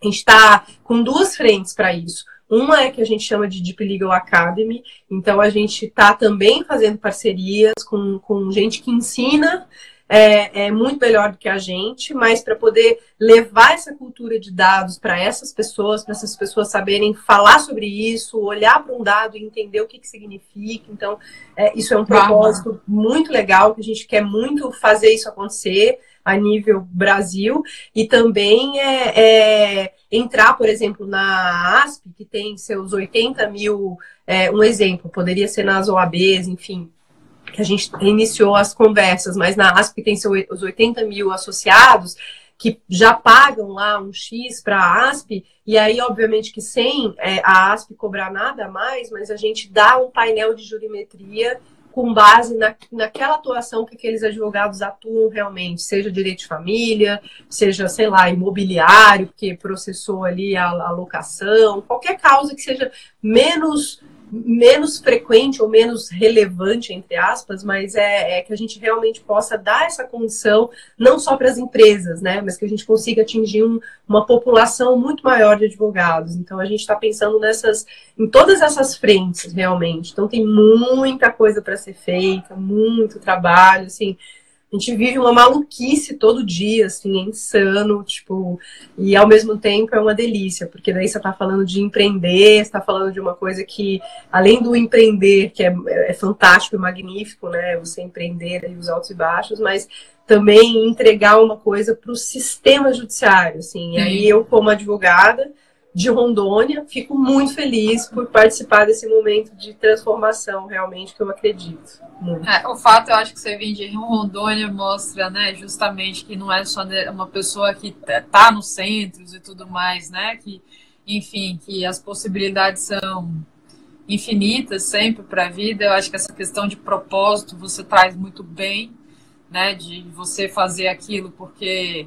A gente está com duas frentes para isso. Uma é que a gente chama de Deep Legal Academy, então a gente está também fazendo parcerias com, com gente que ensina é, é muito melhor do que a gente, mas para poder levar essa cultura de dados para essas pessoas, para essas pessoas saberem falar sobre isso, olhar para um dado e entender o que, que significa. Então, é, isso é um propósito muito legal, que a gente quer muito fazer isso acontecer a nível Brasil. E também é, é, entrar, por exemplo, na ASP, que tem seus 80 mil, é, um exemplo, poderia ser nas OABs, enfim, que a gente iniciou as conversas, mas na ASP tem seus os 80 mil associados que já pagam lá um X para a ASP, e aí, obviamente, que sem é, a ASP cobrar nada mais, mas a gente dá um painel de jurimetria com base na, naquela atuação que aqueles advogados atuam realmente, seja direito de família, seja, sei lá, imobiliário, que processou ali a, a locação, qualquer causa que seja menos menos frequente ou menos relevante, entre aspas, mas é, é, que a gente realmente possa dar essa condição não só para as empresas, né, mas que a gente consiga atingir um, uma população muito maior de advogados. Então a gente está pensando nessas, em todas essas frentes realmente. Então tem muita coisa para ser feita, muito trabalho, assim. A gente vive uma maluquice todo dia, assim, é insano, tipo, e ao mesmo tempo é uma delícia, porque daí você tá falando de empreender, você tá falando de uma coisa que, além do empreender, que é, é fantástico e magnífico, né, você empreender aí os altos e baixos, mas também entregar uma coisa para o sistema judiciário, assim, e aí eu como advogada, de Rondônia. Fico muito feliz por participar desse momento de transformação, realmente, que eu acredito. É, o fato, eu acho que você vem de Rondônia mostra, né, justamente que não é só uma pessoa que está nos centros e tudo mais, né, que, enfim, que as possibilidades são infinitas sempre para a vida. Eu acho que essa questão de propósito você traz muito bem, né, de você fazer aquilo porque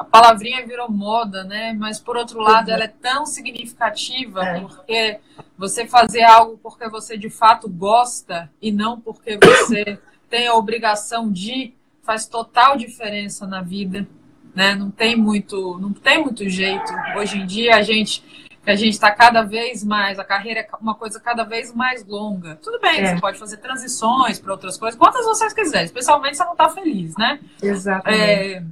a palavrinha virou moda, né? Mas por outro lado, ela é tão significativa é. porque você fazer algo porque você de fato gosta e não porque você [COUGHS] tem a obrigação de faz total diferença na vida, né? Não tem muito, não tem muito jeito. Hoje em dia a gente a gente está cada vez mais, a carreira é uma coisa cada vez mais longa. Tudo bem, é. você pode fazer transições para outras coisas, quantas vocês quiserem, especialmente se você não está feliz, né? Exatamente. É,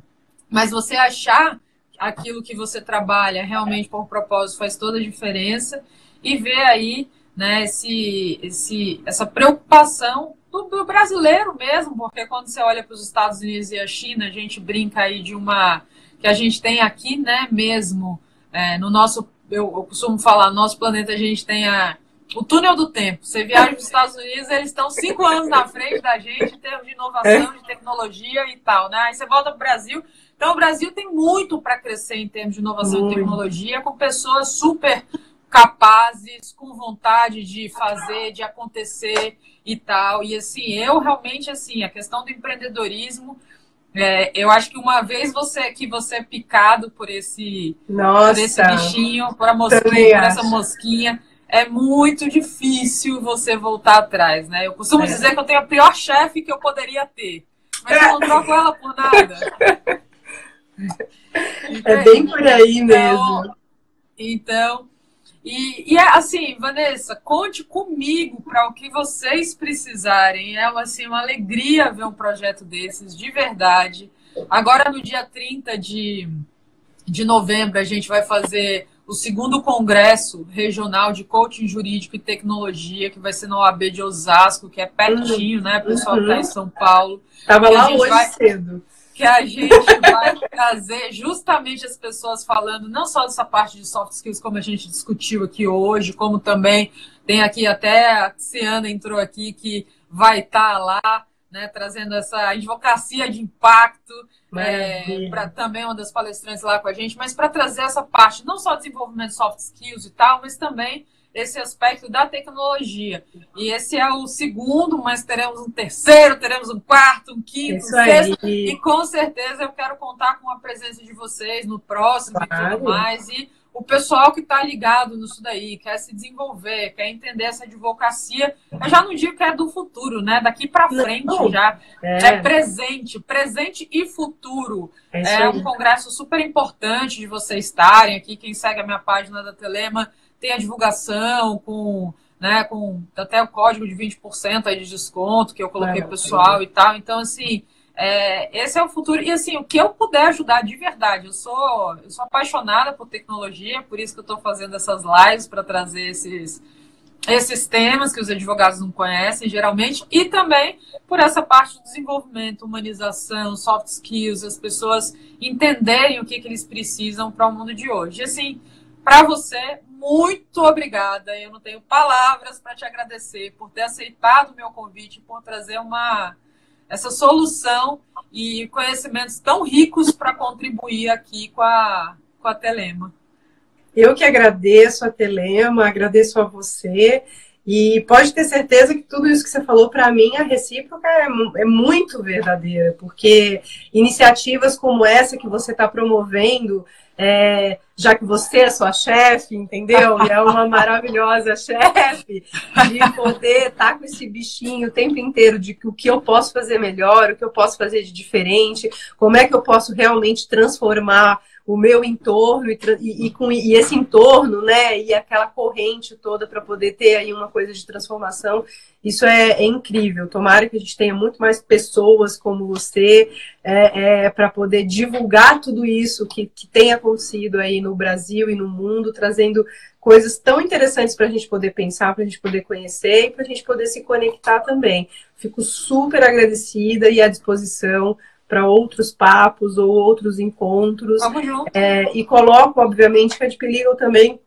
mas você achar aquilo que você trabalha realmente por propósito faz toda a diferença e ver aí né, esse, esse, essa preocupação do, do brasileiro mesmo, porque quando você olha para os Estados Unidos e a China, a gente brinca aí de uma que a gente tem aqui, né, mesmo é, no nosso, eu, eu costumo falar, no nosso planeta a gente tem a, o túnel do tempo. Você viaja para os Estados Unidos, eles estão cinco anos na frente da gente em termos de inovação, de tecnologia e tal, né? Aí você volta para o Brasil, então, o Brasil tem muito para crescer em termos de inovação muito. e tecnologia, com pessoas super capazes, com vontade de fazer, de acontecer e tal. E assim, eu realmente assim, a questão do empreendedorismo, é, eu acho que uma vez você que você é picado por esse, Nossa, por esse bichinho, por a mosquinha, por essa mosquinha, é muito difícil você voltar atrás, né? Eu costumo é. dizer que eu tenho a pior chefe que eu poderia ter, mas eu não troco ela por nada. [LAUGHS] É bem por aí então, mesmo. Então, e, e é assim, Vanessa, conte comigo para o que vocês precisarem. É uma, assim, uma alegria ver um projeto desses, de verdade. Agora, no dia 30 de, de novembro, a gente vai fazer o segundo congresso regional de coaching jurídico e tecnologia, que vai ser na OAB de Osasco, que é pertinho, uhum. né? O pessoal uhum. está em São Paulo. Estava lá hoje vai... cedo que a gente vai trazer justamente as pessoas falando não só dessa parte de soft skills, como a gente discutiu aqui hoje, como também tem aqui até a Ciana entrou aqui que vai estar tá lá, né, trazendo essa advocacia de impacto, é, para também uma das palestrantes lá com a gente, mas para trazer essa parte, não só desenvolvimento de soft skills e tal, mas também esse aspecto da tecnologia. E esse é o segundo, mas teremos um terceiro, teremos um quarto, um quinto, um sexto. Aí. E com certeza eu quero contar com a presença de vocês no próximo claro. e tudo mais. E o pessoal que está ligado nisso daí, quer se desenvolver, quer entender essa advocacia, eu já não digo que é do futuro, né? Daqui para frente não. já é. é. presente, presente e futuro. É, é um congresso super importante de vocês estarem aqui. Quem segue a minha página da Telema tem a divulgação com, né, com até o código de 20% aí de desconto que eu coloquei é, pessoal é. e tal. Então, assim, é, esse é o futuro. E assim, o que eu puder ajudar de verdade. Eu sou, eu sou apaixonada por tecnologia, por isso que eu estou fazendo essas lives para trazer esses, esses temas que os advogados não conhecem geralmente, e também por essa parte do desenvolvimento, humanização, soft skills, as pessoas entenderem o que, que eles precisam para o mundo de hoje. E assim, para você, muito obrigada. Eu não tenho palavras para te agradecer por ter aceitado o meu convite, por trazer uma essa solução e conhecimentos tão ricos para contribuir aqui com a, com a Telema. Eu que agradeço a Telema, agradeço a você E pode ter certeza que tudo isso que você falou para mim, a recíproca é, é, muito verdadeira, porque iniciativas como essa que você está promovendo, é, já que você é sua chefe, entendeu? E é uma maravilhosa chefe, de poder estar tá com esse bichinho o tempo inteiro de o que eu posso fazer melhor, o que eu posso fazer de diferente, como é que eu posso realmente transformar o meu entorno e, e, com, e esse entorno, né, e aquela corrente toda para poder ter aí uma coisa de transformação, isso é, é, incrível. Tomara que a gente tenha muito mais pessoas como você é, é para poder divulgar tudo isso que, que tem acontecido aí no Brasil e no mundo, trazendo coisas tão interessantes para a gente poder pensar, para a gente poder conhecer e para a gente poder se conectar também. Fico super agradecida e à disposição para outros papos ou outros encontros. É, e coloco, obviamente, que a Deep Legal também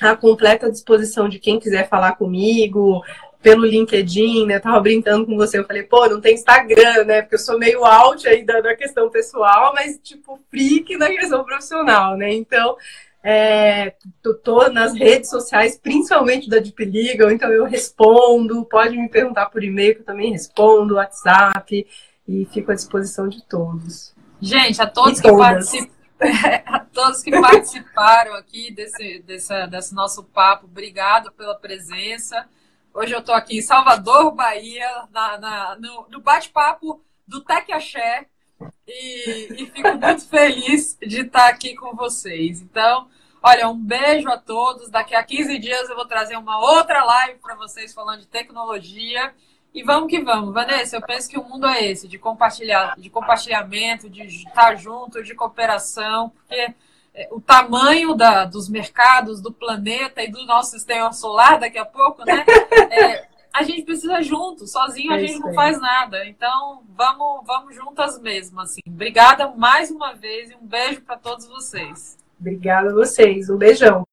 à completa disposição de quem quiser falar comigo, pelo LinkedIn, né? Eu tava brincando com você, eu falei, pô, não tem Instagram, né? Porque eu sou meio out aí da, da questão pessoal, mas tipo, freak na questão profissional, né? Então, é, tô, tô, nas redes sociais, principalmente da Deep Legal, então eu respondo, pode me perguntar por e-mail que eu também respondo, WhatsApp e fico à disposição de todos. Gente, a todos, que, particip... [LAUGHS] a todos que participaram aqui desse, desse, desse nosso papo, obrigado pela presença. Hoje eu estou aqui em Salvador, Bahia, na, na no, no bate-papo do Tec Axé, e, e fico muito feliz de estar aqui com vocês. Então, olha, um beijo a todos. Daqui a 15 dias eu vou trazer uma outra live para vocês falando de tecnologia. E vamos que vamos. Vanessa, eu penso que o mundo é esse, de compartilhar, de compartilhamento, de estar junto, de cooperação, porque é, o tamanho da, dos mercados, do planeta e do nosso sistema solar daqui a pouco, né? [LAUGHS] É, a gente precisa junto, sozinho a é gente não faz nada. Então, vamos, vamos juntas mesmo, assim. Obrigada mais uma vez e um beijo para todos vocês. Obrigada a vocês. Um beijão.